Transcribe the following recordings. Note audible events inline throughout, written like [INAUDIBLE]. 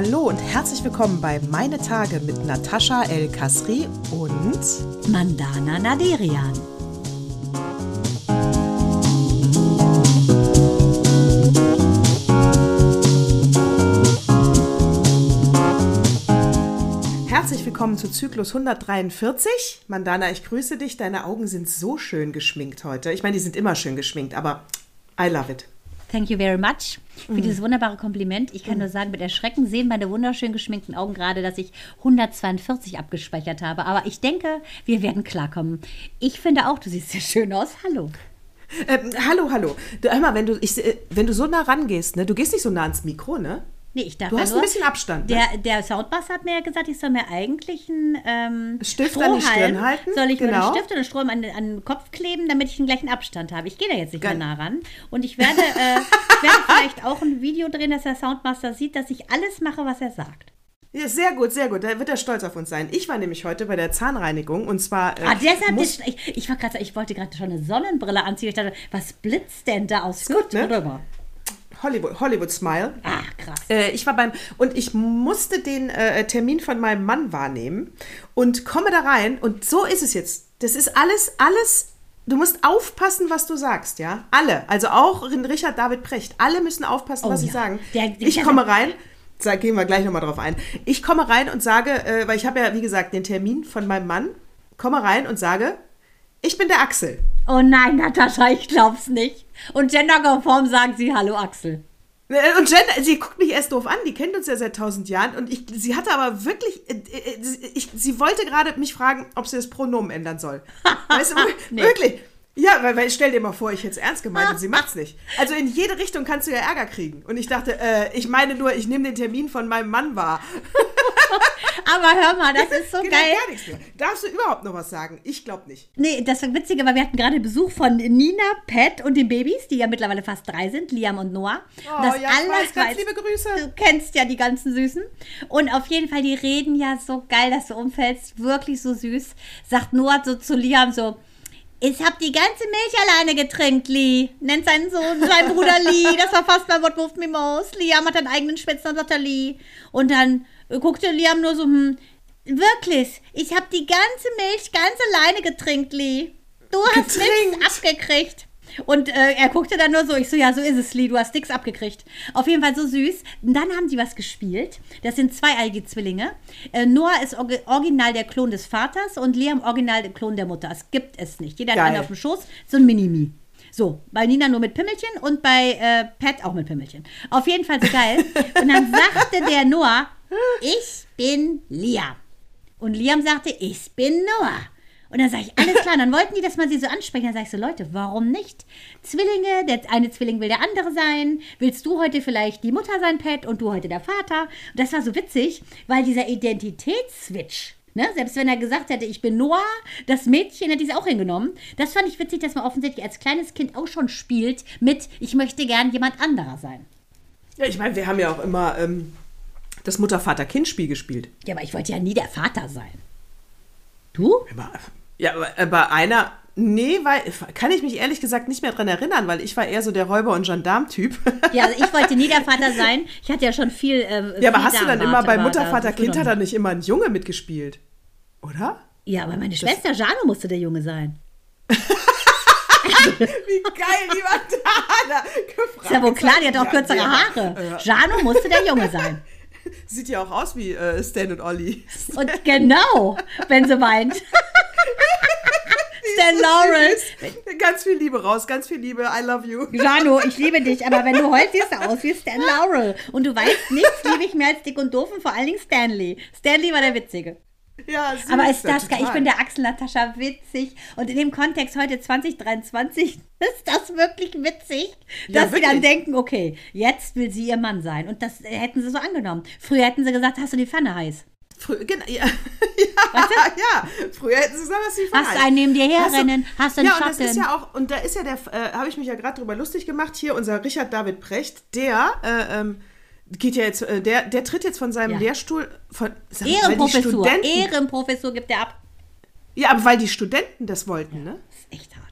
Hallo und herzlich willkommen bei Meine Tage mit Natascha El Kasri und Mandana Naderian. Herzlich willkommen zu Zyklus 143. Mandana, ich grüße dich. Deine Augen sind so schön geschminkt heute. Ich meine, die sind immer schön geschminkt, aber I love it. Thank you very much für Mhm. dieses wunderbare Kompliment. Ich kann nur sagen, mit Erschrecken sehen meine wunderschön geschminkten Augen gerade, dass ich 142 abgespeichert habe. Aber ich denke, wir werden klarkommen. Ich finde auch, du siehst sehr schön aus. Hallo. Ähm, hallo, hallo. Du, hör mal, wenn du, ich, äh, wenn du so nah rangehst, ne, du gehst nicht so nah ans Mikro, ne? Nee, ich darf Du ja hast nur, ein bisschen Abstand. Ne? Der, der Soundbass hat mir ja gesagt, ich soll mir eigentlich einen ähm, Stift an die Strohhalm- Stirn halten, Soll ich mir genau. einen Stift und einen Strom an, den- an den Kopf kleben, damit ich einen gleichen Abstand habe. Ich gehe da jetzt nicht Geil. mehr nah ran. Und ich werde, äh, ich werde vielleicht auch ein Video drehen, dass der Soundmaster sieht, dass ich alles mache, was er sagt. Ja, sehr gut, sehr gut. Da wird er stolz auf uns sein. Ich war nämlich heute bei der Zahnreinigung und zwar. Äh, Ah, deshalb, muss- ich, ich, war grad, ich wollte gerade schon eine Sonnenbrille anziehen. Ich dachte, was blitzt denn da aus gut, ne? drüber? Hollywood, Hollywood Smile. Ah, krass. Äh, ich war beim und ich musste den äh, Termin von meinem Mann wahrnehmen und komme da rein und so ist es jetzt. Das ist alles, alles. Du musst aufpassen, was du sagst, ja. Alle, also auch Richard David Precht. Alle müssen aufpassen, Oh was sie ja. sagen. Der- der- ich komme rein. Da gehen wir gleich nochmal drauf ein. Ich komme rein und sage, äh, weil ich habe ja, wie gesagt, den Termin von meinem Mann, komme rein und sage, ich bin der Axel. Oh nein, Natascha, ich glaub's nicht. Und genderkonform sagen sie Hallo Axel. Äh, Und Jen, sie guckt mich erst doof an, die kennt uns ja seit tausend Jahren und ich, sie hatte aber wirklich, äh, äh, ich, sie wollte gerade mich fragen, ob sie das Pronomen ändern soll. [LAUGHS] Weißt du, Nee. wirklich. Ja, weil, weil stell dir mal vor, ich hätte es ernst gemeint und sie [LAUGHS] macht's nicht. Also in jede Richtung kannst du ja Ärger kriegen. Und ich dachte, äh, ich meine nur, ich nehme den Termin von meinem Mann wahr. [LAUGHS] Aber hör mal, das ist so Geht geil. gar nichts mehr. Darfst du überhaupt noch was sagen? Ich glaube nicht. Nee, das war witzig, weil wir hatten gerade Besuch von Nina, Pat und den Babys, die ja mittlerweile fast drei sind, Liam und Noah. Oh, das ja, ich weiß, ganz liebe Grüße. Du kennst ja die ganzen Süßen. Und auf jeden Fall, die reden ja so geil, dass du umfällst. Wirklich so süß. Sagt Noah so zu Liam so, ich hab die ganze Milch alleine getrinkt, Lee. Nennt seinen Sohn, seinen Bruder Lee. Das war fast bei What Moved Me Most. Liam hat einen eigenen Spitznamen, sagt er Lee. Und dann guckte Liam nur so, hm, wirklich, ich hab die ganze Milch ganz alleine getrinkt, Lee. Du hast nichts abgekriegt. Und äh, er guckte dann nur so, ich so, ja, so ist es, Lee, du hast nichts abgekriegt. Auf jeden Fall so süß. Und dann haben die was gespielt. Das sind zweieige Zwillinge. Äh, Noah ist orgi- original der Klon des Vaters und Liam original der Klon der Mutter. Es gibt es nicht. Jeder hat einen auf dem Schoß, so ein Minimi. So, bei Nina nur mit Pimmelchen und bei äh, Pat auch mit Pimmelchen. Auf jeden Fall so geil. Und dann sagte der Noah, ich bin Liam. Und Liam sagte, ich bin Noah. Und dann sage ich, alles klar. Und dann wollten die, dass man sie so ansprechen. Dann sage ich so, Leute, warum nicht? Zwillinge, der eine Zwilling will der andere sein. Willst du heute vielleicht die Mutter sein, Pat, und du heute der Vater? Und das war so witzig, weil dieser Identitätsswitch, ne, selbst wenn er gesagt hätte, ich bin Noah, das Mädchen hätte ich es auch hingenommen. Das fand ich witzig, dass man offensichtlich als kleines Kind auch schon spielt mit, ich möchte gern jemand anderer sein. Ja, ich meine, wir haben ja auch immer ähm, das Mutter-Vater-Kind-Spiel gespielt. Ja, aber ich wollte ja nie der Vater sein. Du? Aber, ja, aber bei einer. Nee, weil kann ich mich ehrlich gesagt nicht mehr dran erinnern, weil ich war eher so der Räuber- und Gendarm-Typ. [LAUGHS] Ja, also ich wollte nie der Vater [LAUGHS] sein. Ich hatte ja schon viel. Äh, ja, aber hast du dann immer bei Mutter, Vater, Kind hat da nicht. immer ein Junge mitgespielt? Oder? Ja, aber meine Schwester Jano musste der Junge sein. [LAUGHS] Wie geil, die war da gefragt. Ist ja wohl klar, die hat auch kürzere Haare. Jano musste der Junge sein. Sieht ja auch aus wie äh, Stan und Olli. Und genau, wenn sie weint. [LAUGHS] Stan Laurel. Ganz viel Liebe raus, ganz viel Liebe. I love you. Jano, ich [LAUGHS] liebe dich, aber wenn du heulst, siehst du aus wie Stan Laurel. Und du weißt, nichts liebe ich mehr als dick und doof und vor allen Dingen Stanley. Stanley war der Witzige. Ja, süß, Aber ist das geil? Ich bin der Axel Natascha witzig. Und in dem Kontext heute 2023 [LAUGHS] ist das wirklich witzig, Ja, dass sie dann wirklich. denken, okay, jetzt will sie ihr Mann sein. Und das hätten sie so angenommen. Früher hätten sie gesagt, hast du die Pfanne heiß? Frü genau, ja, [LAUGHS] ja, ja. Früher hätten sie gesagt, was sie Hast verhalten. einen neben dir Hast du- herrennen? Hast du einen Ja, und das Schatten? ist ja auch, und da ist ja der, äh, habe ich mich ja gerade drüber lustig gemacht, hier unser Richard David Precht, der äh, ähm, geht ja jetzt, äh, der, der tritt jetzt von seinem Ja. Lehrstuhl, von, sag Ehrenprofessur. Ehrenprofessur gibt er ab. Ja, aber weil die Studenten das wollten, ne? Das ist echt hart.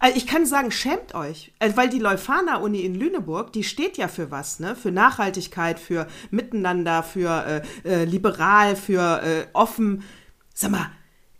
Also ich kann sagen, schämt euch, Also weil die Leuphana-Uni in Lüneburg, die steht ja für was, ne? Für Nachhaltigkeit, für Miteinander, für äh, äh, liberal, für äh, offen. Sag mal,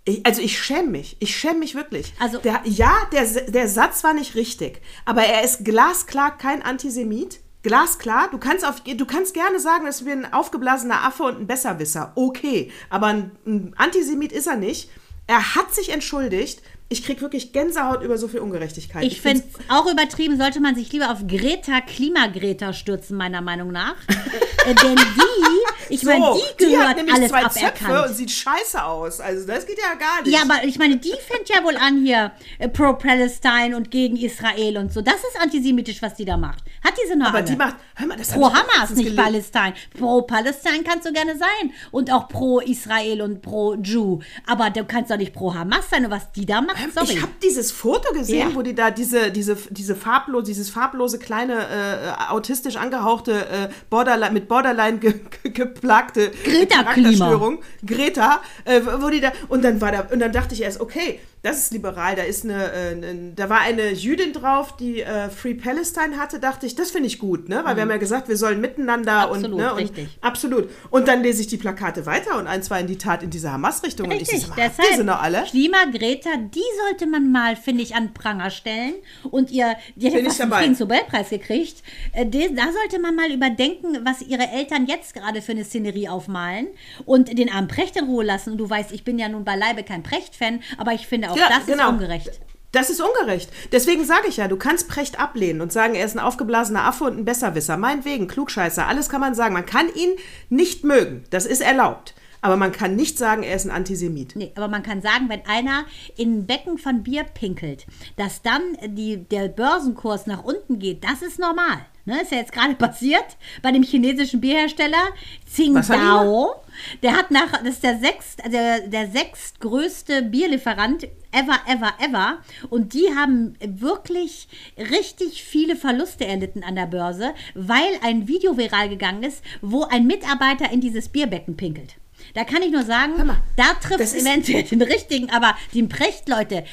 ich, also ich schäme mich. Ich schäme mich wirklich. Also- der, ja, der, der Satz war nicht richtig, aber er ist glasklar kein Antisemit. Glasklar, du kannst, auf, du kannst gerne sagen, dass wir ein aufgeblasener Affe und ein Besserwisser. Okay, aber ein, ein Antisemit ist er nicht. Er hat sich entschuldigt. Ich krieg wirklich Gänsehaut über so viel Ungerechtigkeit. Ich finde find's- auch übertrieben, sollte man sich lieber auf Greta, Klimagreta stürzen, meiner Meinung nach. [LAUGHS] äh, denn die, ich meine, die die hat gehört nämlich alles zwei Zöpfe aberkannt. und sieht scheiße aus. Also das geht ja gar nicht. Ja, aber ich meine, die fängt ja wohl an hier äh, pro-Palestine und gegen Israel und so. Das ist antisemitisch, was die da macht. Hat diese noch aber alle. die macht, hör mal, das Pro ich Hamas, nicht gelesen. Palästina. Pro Palästina kannst du gerne sein. Und auch pro Israel und pro Jew. Aber du kannst doch nicht pro Hamas sein. Und was die da macht, sorry. Ich habe dieses Foto gesehen, Ja. wo die da diese, diese, diese farblos, dieses farblose kleine äh, autistisch angehauchte äh, Borderline, mit Borderline ge, ge, geplagte Greta Charakterstörung, Greta, äh, wo die da und dann war da und dann dachte ich erst, okay, das ist liberal, da ist eine, äh, eine da war eine Jüdin drauf, die äh, Free Palestine hatte, dachte ich, das finde ich gut, ne, weil wir haben ja gesagt, wir sollen miteinander Mhm. Absolut, und ne, und richtig. absolut. Und dann lese ich die Plakate weiter und eins war in die Tat in diese Hamas-Richtung und ich Richtig, so, sag mal, habt ihr sie deshalb noch alle? Klima Greta, die sollte man mal, finde ich, an Pranger stellen. Und ihr, die hat ja fast den dabei. Friedensnobelpreis gekriegt. Äh, de- Da sollte man mal überdenken, was ihre Eltern jetzt gerade für eine Szenerie aufmalen und den armen Precht in Ruhe lassen. Und du weißt, ich bin ja nun beileibe kein Precht-Fan, aber ich finde auch, Ja, das genau. ist ungerecht. Das ist ungerecht. Deswegen sage ich ja, du kannst Precht ablehnen und sagen, er ist ein aufgeblasener Affe und ein Besserwisser. Meinetwegen, Klugscheißer, alles kann man sagen. Man kann ihn nicht mögen. Das ist erlaubt. Aber man kann nicht sagen, er ist ein Antisemit. Nee, aber man kann sagen, wenn einer in ein Becken von Bier pinkelt, dass dann die, der Börsenkurs nach unten geht, das ist normal. Ne, ist ja jetzt gerade passiert bei dem chinesischen Bierhersteller Tsingtao. Der hat nach, das ist der, sechst, also der, der sechstgrößte Bierlieferant ever, ever, ever. Und die haben wirklich richtig viele Verluste erlitten an der Börse, weil ein Video viral gegangen ist, wo ein Mitarbeiter in dieses Bierbecken pinkelt. Da kann ich nur sagen, mal, da trifft es eventuell den richtigen, aber den Precht, Leute,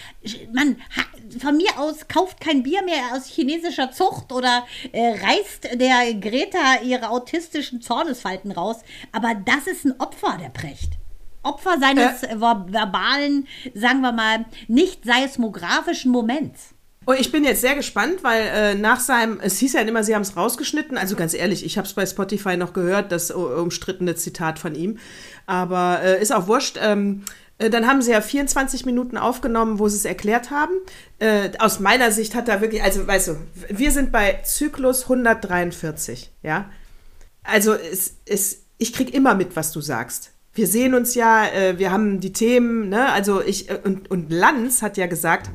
man, von mir aus kauft kein Bier mehr aus chinesischer Zucht oder äh, reißt der Greta ihre autistischen Zornesfalten raus, aber das ist ein Opfer, der Precht. Opfer seines äh, ver- verbalen, sagen wir mal, nicht seismografischen Moments. Und Oh, ich bin jetzt sehr gespannt, weil äh, nach seinem, es hieß ja immer, sie haben es rausgeschnitten. Also ganz ehrlich, ich habe es bei Spotify noch gehört, das umstrittene Zitat von ihm. Aber äh, ist auch wurscht. Ähm, äh, dann haben sie ja 24 Minuten aufgenommen, wo sie es erklärt haben. Äh, aus meiner Sicht hat da wirklich, also weißt du, wir sind bei Zyklus 143, ja. Also es, es, ich krieg immer mit, was du sagst. Wir sehen uns ja, äh, wir haben die Themen, ne? Also ich äh, und, und Lanz hat ja gesagt,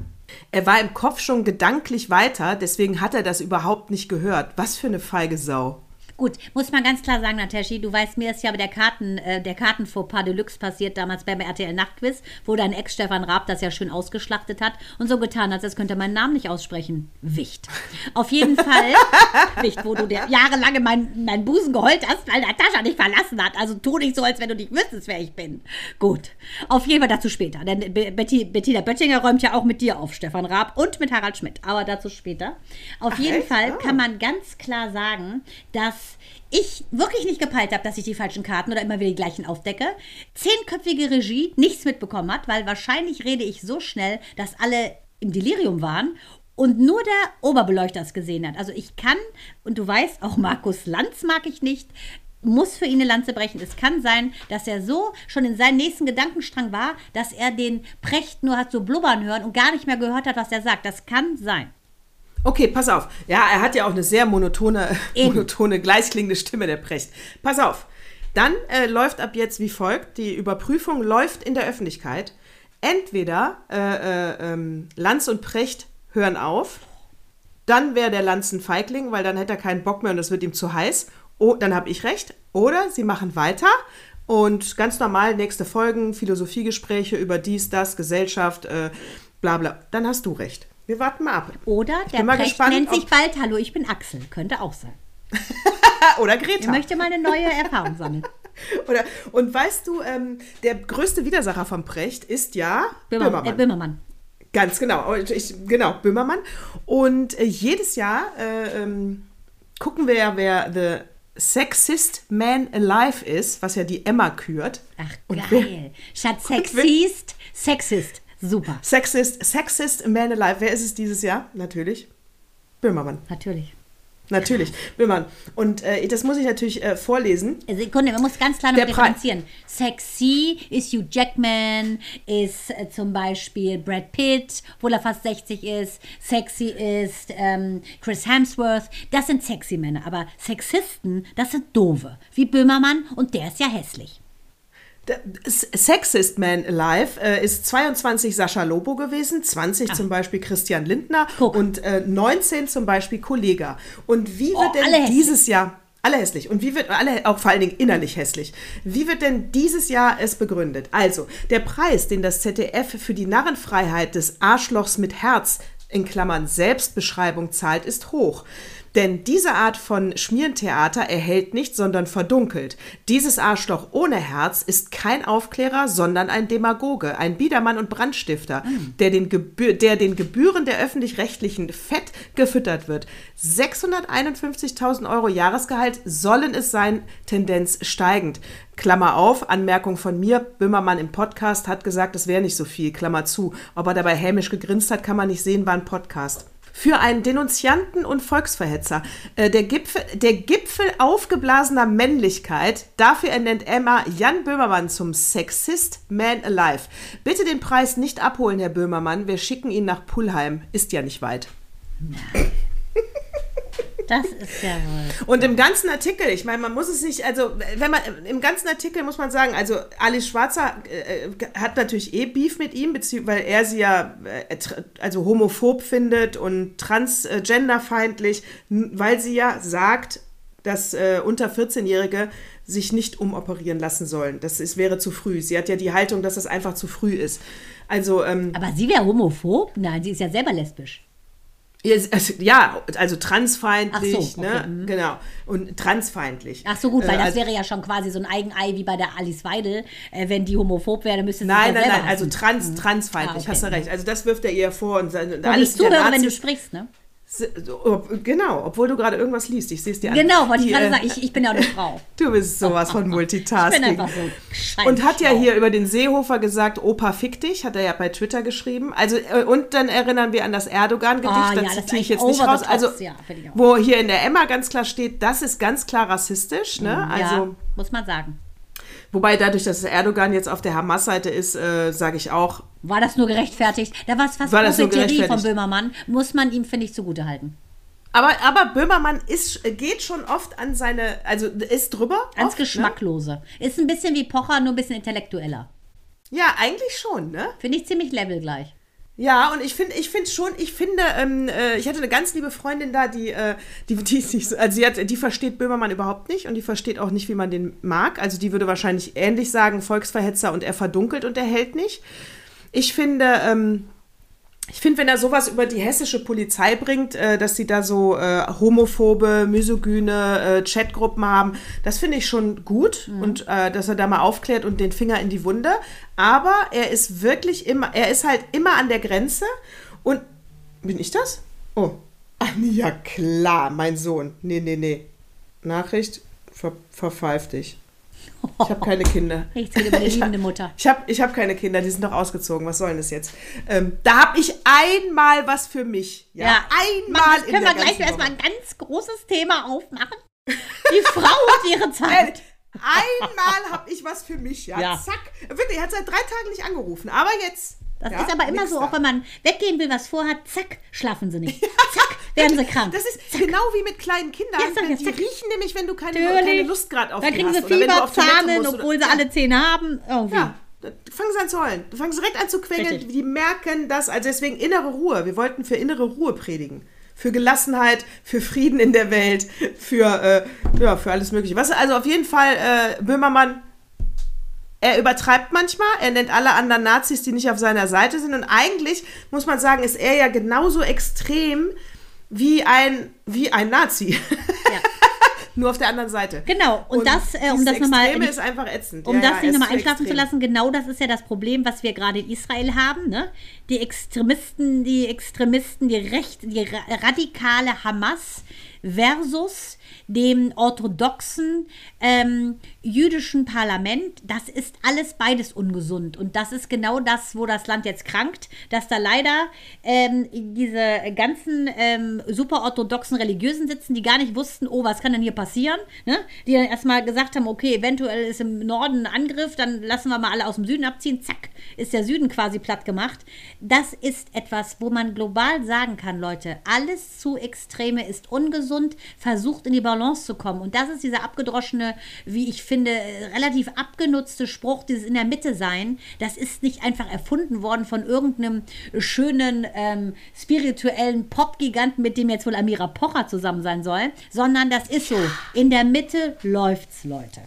er war im Kopf schon gedanklich weiter, deswegen hat er das überhaupt nicht gehört. Was für eine feige Sau. Gut, muss man ganz klar sagen, Nataschi, du weißt, mir ist ja der Karten, äh, der Kartenfauxpas Deluxe passiert damals beim RTL Nachtquiz, wo dein Ex Stefan Raab das ja schön ausgeschlachtet hat und so getan hat, als könnte er meinen Namen nicht aussprechen. Wicht. Auf jeden Fall, [LAUGHS] Wicht, wo du dir jahrelang in meinen mein Busen geheult hast, weil Natascha dich verlassen hat. Also tu nicht so, als wenn du nicht wüsstest, wer ich bin. Gut. Auf jeden Fall dazu später. Denn Betty, Bettina Böttinger räumt ja auch mit dir auf, Stefan Raab, und mit Harald Schmidt. Aber dazu später. Auf Ach, jeden echt? Fall Ah. kann man ganz klar sagen, dass ich wirklich nicht gepeilt habe, dass ich die falschen Karten oder immer wieder die gleichen aufdecke. Zehnköpfige Regie nichts mitbekommen hat, weil wahrscheinlich rede ich so schnell, dass alle im Delirium waren und nur der Oberbeleuchter es gesehen hat. Also ich kann, und du weißt, auch Markus Lanz mag ich nicht, muss für ihn eine Lanze brechen. Es kann sein, dass er so schon in seinem nächsten Gedankenstrang war, dass er den Precht nur hat so blubbern hören und gar nicht mehr gehört hat, was er sagt. Das kann sein. Okay, pass auf. Ja, er hat ja auch eine sehr monotone, [LAUGHS] Eben. monotone, gleichklingende Stimme, der Precht. Pass auf. Dann äh, läuft ab jetzt wie folgt: Die Überprüfung läuft in der Öffentlichkeit. Entweder äh, äh, ähm, Lanz und Precht hören auf, dann wäre der Lanz ein Feigling, weil dann hätte er keinen Bock mehr und es wird ihm zu heiß. Oh, dann habe ich recht. Oder sie machen weiter und ganz normal nächste Folgen, Philosophiegespräche über dies, das, Gesellschaft, äh, bla bla. Dann hast du recht. Wir warten mal ab. Oder Ich der Precht gespannt, nennt sich bald Hallo, ich bin Axel. Könnte auch sein. [LAUGHS] Oder Ich Greta. möchte mal eine neue Erfahrung sammeln. [LAUGHS] Oder, und weißt du, ähm, der größte Widersacher von Precht ist ja Böhmer, Böhmermann. Äh, Böhmermann. Ganz genau. Ich, genau, Böhmermann. Und äh, jedes Jahr äh, ähm, gucken wir ja, wer The Sexist Man Alive ist, was ja die Emma kürt. Ach, geil. Statt [LAUGHS] Sexist, Sexist. Super, Sexist, Sexist Man Alive. Wer ist es dieses Jahr? Natürlich. Böhmermann. natürlich. Natürlich. Böhmermann. Und äh, das muss ich natürlich äh, vorlesen. Sekunde, man muss ganz klar noch Der Pre- differenzieren. Sexy ist Hugh Jackman, ist äh, zum Beispiel Brad Pitt, obwohl er fast 60 ist. Sexy ist ähm, Chris Hemsworth. Das sind sexy Männer. Aber Sexisten, das sind doofe. Wie Böhmermann und der ist ja hässlich. Sexist Man Alive äh, ist 22 Sascha Lobo gewesen, 20 zum Beispiel Christian Lindner Ah. Guck. und äh, 19 zum Beispiel Kollega. Und wie wird Oh, denn alle hässlich. dieses Jahr alle hässlich und wie wird alle auch vor allen Dingen innerlich hässlich? Wie wird denn dieses Jahr es begründet? Also der Preis, den das ZDF für die Narrenfreiheit des Arschlochs mit Herz in Klammern Selbstbeschreibung zahlt, ist hoch. Denn diese Art von Schmierentheater erhält nicht, sondern verdunkelt. Dieses Arschloch ohne Herz ist kein Aufklärer, sondern ein Demagoge, ein Biedermann und Brandstifter, der, den Gebühr, der den Gebühren der öffentlich-rechtlichen fett gefüttert wird. 651.000 Euro Jahresgehalt sollen es sein, Tendenz steigend. Klammer auf, Anmerkung von mir, Böhmermann im Podcast hat gesagt, es wäre nicht so viel, Klammer zu. Ob er dabei hämisch gegrinst hat, kann man nicht sehen, war ein Podcast. Für einen Denunzianten und Volksverhetzer. Äh, der, Gipfel, der Gipfel aufgeblasener Männlichkeit. Dafür ernennt Emma Jan Böhmermann zum Sexist Man Alive. Bitte den Preis nicht abholen, Herr Böhmermann. Wir schicken ihn nach Pullheim. Ist ja nicht weit. Das ist ja wohl. Und im ganzen Artikel, ich meine, man muss es nicht, also wenn man im ganzen Artikel muss man sagen, also Alice Schwarzer äh, hat natürlich eh Beef mit ihm, weil er sie ja äh, also homophob findet und transgenderfeindlich, weil sie ja sagt, dass äh, unter 14-Jährige sich nicht umoperieren lassen sollen. Das ist, wäre zu früh. Sie hat ja die Haltung, dass das einfach zu früh ist. Also ähm, Aber sie wäre homophob? Nein, sie ist ja selber lesbisch. Ja, also, ja, also transfeindlich, Ach so, okay, ne? mhm. Genau. Und transfeindlich. Ach so, gut, weil Äh, das also- wäre ja schon quasi so ein Eigenei wie bei der Alice Weidel. Äh, wenn die homophob wäre, dann müsste sie Nein, nein, nein, also hassen. trans, transfeindlich, Ah, okay. hast du recht. Also das wirft er ihr vor und Und alles ich zuhöre, der wenn du sprichst, ne? Genau, obwohl du gerade irgendwas liest. Ich sehe es dir an. Genau, wollte ich gerade äh, sagen. Ich, ich bin ja eine [LAUGHS] Frau. Du bist sowas von [LAUGHS] Ich bin Multitasking. einfach so scheiße. Und hat ja hier über den Seehofer gesagt, Opa fick dich, hat er ja bei Twitter geschrieben. Also äh, und dann erinnern wir an das Erdogan-Gedicht, Ah, ja, das das zitiere ich jetzt nicht raus. the Also tops, ja, wo hier in der Emma ganz klar steht, das ist ganz klar rassistisch. Ne? Also ja, muss man sagen. Wobei dadurch, dass Erdogan jetzt auf der Hamas-Seite ist, äh, sage ich auch, War das nur gerechtfertigt? Da war es fast War Profiterie von? Böhmermann. Muss man ihm, finde ich, zugutehalten. Aber, aber Böhmermann ist, geht schon oft an seine, also ist drüber. Ganz oft, Ne? geschmacklose. Ist ein bisschen wie Pocher, nur ein bisschen intellektueller. Ja, eigentlich schon, ne? Finde ich ziemlich levelgleich. Ja, und ich finde, ich finde schon, ich finde, ähm, äh, ich hatte eine ganz liebe Freundin da, die, äh, die, die, ist also sie hat, die versteht Böhmermann überhaupt nicht und die versteht auch nicht, wie man den mag. Also die würde wahrscheinlich ähnlich sagen, Volksverhetzer und er verdunkelt und er hält nicht. Ich finde, ähm, ich finde, wenn er sowas über die hessische Polizei bringt, äh, dass sie da so äh, homophobe, misogyne äh, Chatgruppen haben, das finde ich schon gut und äh, dass er da mal aufklärt und den Finger in die Wunde. Aber er ist wirklich immer, er ist halt immer an der Grenze und bin ich das? Oh, ja klar, mein Sohn. Nee, nee, nee. Nachricht, ver verpfeif dich. Ich habe keine Kinder. Nichts geht über hab- liebende Mutter. Ich habe ich hab keine Kinder, die sind doch ausgezogen. Was soll denn das jetzt? Ähm, da habe ich einmal was für mich. Ja, einmal Jetzt in können wir gleich erstmal ein ganz großes Thema aufmachen. Die Frau und ihre [LAUGHS] Zeit. Einmal habe ich was für mich. Ja, Ja. zack. Wirklich, er hat seit drei Tagen nicht angerufen. Aber jetzt. Das ja, ist aber immer so, da. auch wenn man weggehen will, was vorhat, zack, schlafen sie nicht. [LAUGHS] Zack, werden sie krank. Das ist genau wie mit kleinen Kindern. Ja, ja, die zack. riechen nämlich, wenn du keine, keine Lust gerade auf Dann die kriegen hast. sie Fieber, Zahnen, obwohl sie alle Zähne haben. Irgendwie. Ja, da fangen sie an zu heulen. Du fangst direkt an zu quengeln. Richtig. Die merken das. Also deswegen innere Ruhe. Wir wollten für innere Ruhe predigen. Für Gelassenheit, für Frieden in der Welt, für, äh, ja, für alles Mögliche. Was, also auf jeden Fall, äh, Böhmermann, er übertreibt manchmal. Er nennt alle anderen Nazis, die nicht auf seiner Seite sind. Und eigentlich, muss man sagen, ist er ja genauso extrem wie ein, wie ein Nazi. Ja. [LAUGHS] nur auf der anderen Seite. Genau, und, das, äh, um das nochmal. Extreme ist einfach ätzend. Um Ja, das ja, nicht nochmal einschlafen zu lassen, genau das ist ja das Problem, was wir gerade in Israel haben. Ne? Die Extremisten, die Extremisten, die Recht, die ra radikale Hamas versus dem orthodoxen ähm, jüdischen Parlament, das ist alles beides ungesund. Und das ist genau das, wo das Land jetzt krankt, dass da leider ähm, diese ganzen ähm, super orthodoxen Religiösen sitzen, die gar nicht wussten, oh, was kann denn hier passieren? Ne? Die dann erstmal gesagt haben, okay, eventuell ist im Norden ein Angriff, dann lassen wir mal alle aus dem Süden abziehen, zack, ist der Süden quasi platt gemacht. Das ist etwas, wo man global sagen kann, Leute, alles zu Extreme ist ungesund, versucht in die Balance zu kommen. Und das ist dieser abgedroschene, wie ich finde, äh, relativ abgenutzte Spruch, dieses in der Mitte sein. Das ist nicht einfach erfunden worden von irgendeinem schönen ähm, spirituellen Pop-Giganten, mit dem jetzt wohl Amira Pocher zusammen sein soll, sondern das ist so. In der Mitte läuft's, Leute.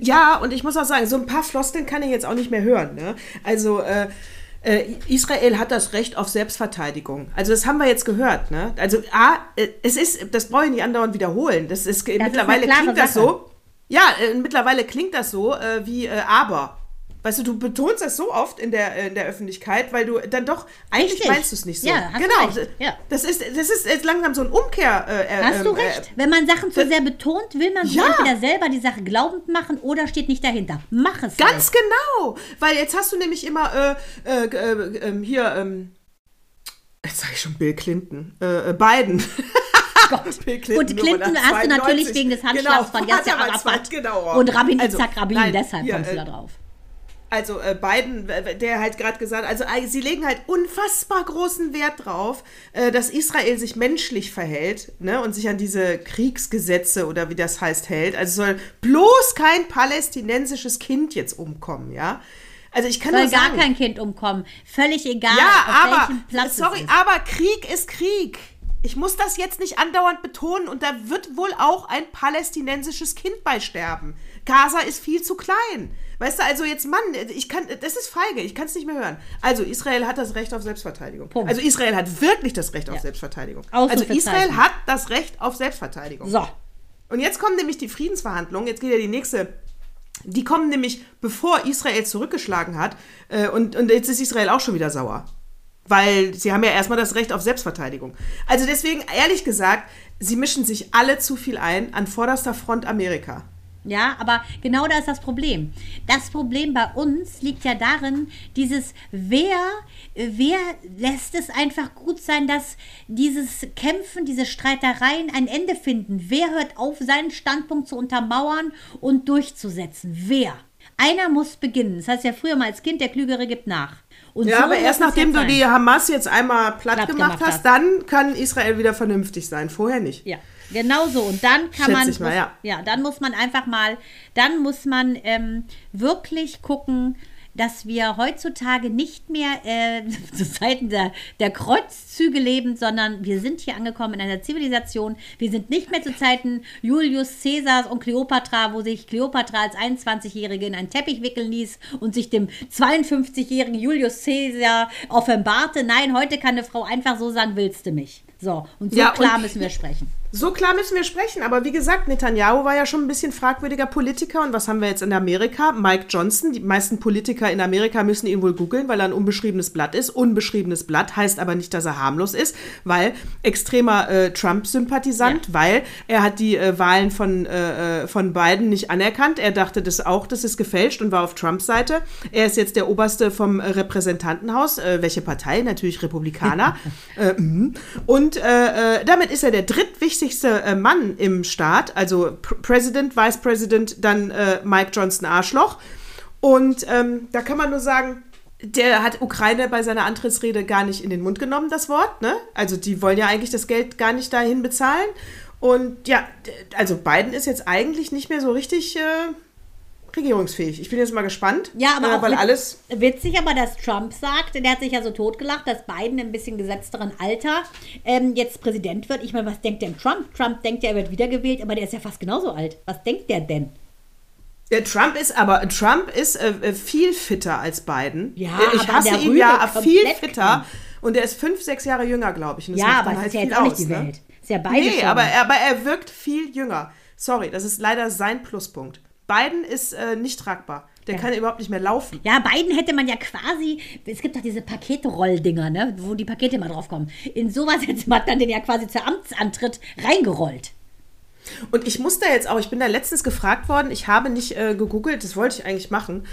Ja, und ich muss auch sagen, so ein paar Floskeln kann ich jetzt auch nicht mehr hören. Ne? Also, äh, äh, Israel hat das Recht auf Selbstverteidigung. Also, das haben wir jetzt gehört. Ne? Also, A, äh, es ist, das brauche ich nicht andauernd wiederholen. Das ist, eine mittlerweile klare klingt das Sache. so. Ja, äh, mittlerweile klingt das so äh, wie äh, aber. Weißt du, du betonst das so oft in der, äh, in der Öffentlichkeit, weil du dann doch, eigentlich Richtig. meinst du es nicht so. Ja, hast du genau. recht. Ja. Das, ist, das ist jetzt langsam so ein Umkehr. Äh, äh, Hast du ähm, äh, recht. Wenn man Sachen zu sehr betont, will man Ja. entweder selber die Sache glaubend machen oder steht nicht dahinter. Mach es Ganz halt. genau, weil jetzt hast du nämlich immer äh, äh, äh, ähm, hier, ähm, jetzt sage ich schon Bill Clinton, äh, äh, Biden. [LAUGHS] Gott. [LAUGHS] Bill Gut, Clinton hast du natürlich 92. wegen des Handschlags Genau, von Yasser er Arafat genau. und Rabin Also, Yitzhak Rabin, nein, deshalb hier, kommst du äh, da drauf. Also äh, Biden, der halt gerade gesagt, also äh, sie legen halt unfassbar großen Wert drauf, äh, dass Israel sich menschlich verhält ne, und sich an diese Kriegsgesetze oder wie das heißt hält. Also soll bloß kein palästinensisches Kind jetzt umkommen, ja. Also ich kann Soll nur gar sagen, kein Kind umkommen. Völlig egal, ja, auf aber welchem Platz sorry, es ist. aber Krieg ist Krieg. Ich muss das jetzt nicht andauernd betonen und da wird wohl auch ein palästinensisches Kind bei sterben. Gaza ist viel zu klein. Weißt du, also jetzt Mann, ich kann das ist feige, ich kann es nicht mehr hören. Also Israel hat das Recht auf Selbstverteidigung. Punkt. Also Israel hat wirklich das Recht auf Ja. Selbstverteidigung. Also. Israel hat das Recht auf Selbstverteidigung. So. Und jetzt kommen nämlich die Friedensverhandlungen. Jetzt geht ja die nächste. Die kommen nämlich, bevor Israel zurückgeschlagen hat. Äh, und, und jetzt ist Israel auch schon wieder sauer. Weil sie haben ja erstmal das Recht auf Selbstverteidigung. Also deswegen, ehrlich gesagt, sie mischen sich alle zu viel ein an vorderster Front Amerika. Ja, aber genau da ist das Problem. Das Problem bei uns liegt ja darin, dieses wer, wer lässt es einfach gut sein, dass dieses Kämpfen, diese Streitereien ein Ende finden? Wer hört auf, seinen Standpunkt zu untermauern und durchzusetzen? Wer? Einer muss beginnen. Das heißt ja früher mal als Kind, der Klügere gibt nach. Und Ja, so aber erst nachdem du die Hamas jetzt einmal platt, Platt gemacht, gemacht hast, hast. dann kann Israel wieder vernünftig sein. Vorher nicht. Ja, genau so. Und dann kann Schätze man, ich mal, muss, ja. dann muss man einfach mal, dann muss man ähm, wirklich gucken, dass wir heutzutage nicht mehr äh, [LAUGHS] zu Zeiten der, der Kreuzzüge leben, sondern wir sind hier angekommen in einer Zivilisation. Wir sind nicht mehr zu Zeiten Julius Caesars und Kleopatra, wo sich Kleopatra als 21-Jährige in einen Teppich wickeln ließ und sich dem 52-jährigen Julius Caesar offenbarte. Nein, heute kann eine Frau einfach so sagen, willst du mich? So, und so Ja, klar und- müssen wir sprechen. So klar müssen wir sprechen, aber wie gesagt, Netanyahu war ja schon ein bisschen fragwürdiger Politiker und was haben wir jetzt in Amerika? Mike Johnson, die meisten Politiker in Amerika müssen ihn wohl googeln, weil er ein unbeschriebenes Blatt ist. Unbeschriebenes Blatt heißt aber nicht, dass er harmlos ist, weil extremer äh, Trump-Sympathisant, weil er hat die äh, Wahlen von, äh, äh, von Biden nicht anerkannt. Er dachte das auch, das ist gefälscht und war auf Trumps Seite. Er ist jetzt der Oberste vom Repräsentantenhaus. Äh, welche Partei? Natürlich Republikaner. [LAUGHS] äh, mhm. und damit ist er der drittwichtigste äh, Mann im Staat, also Pr President, Vice President, dann äh, Mike Johnson Arschloch. Und ähm, da kann man nur sagen, der hat Ukraine bei seiner Antrittsrede gar nicht in den Mund genommen, das Wort. Ne? Also die wollen ja eigentlich das Geld gar nicht dahin bezahlen. Und ja, also Biden ist jetzt eigentlich nicht mehr so richtig äh, regierungsfähig. Ich bin jetzt mal gespannt. Ja, aber äh, auch weil wit- alles. witzig, aber dass Trump sagt, der hat sich ja so totgelacht, dass Biden im bisschen gesetzteren Alter ähm, jetzt Präsident wird. Ich meine, was denkt denn Trump? Trump denkt ja, er wird wiedergewählt, aber der ist ja fast genauso alt. Was denkt der denn? Ja, Trump ist aber Trump ist äh, äh, viel fitter als Biden. Ja, Äh, ich aber hasse der ihn Rüde ja viel fitter. Und er ist fünf, sechs Jahre jünger, glaube ich. Ja, aber es halt ist ja jetzt auch nicht die ne? Welt. Ist ja beide Nee, schon. aber, aber er wirkt viel jünger. Sorry, das ist leider sein Pluspunkt. Biden ist äh, nicht tragbar. Der kann überhaupt nicht mehr laufen. Ja, beiden hätte man ja quasi, es gibt doch diese Paketroll-Dinger, ne, wo die Pakete mal drauf kommen. In sowas hätte man dann den ja quasi zur Amtsantritt reingerollt. Und ich muss da jetzt auch, ich bin da letztens gefragt worden, ich habe nicht äh, gegoogelt, das wollte ich eigentlich machen.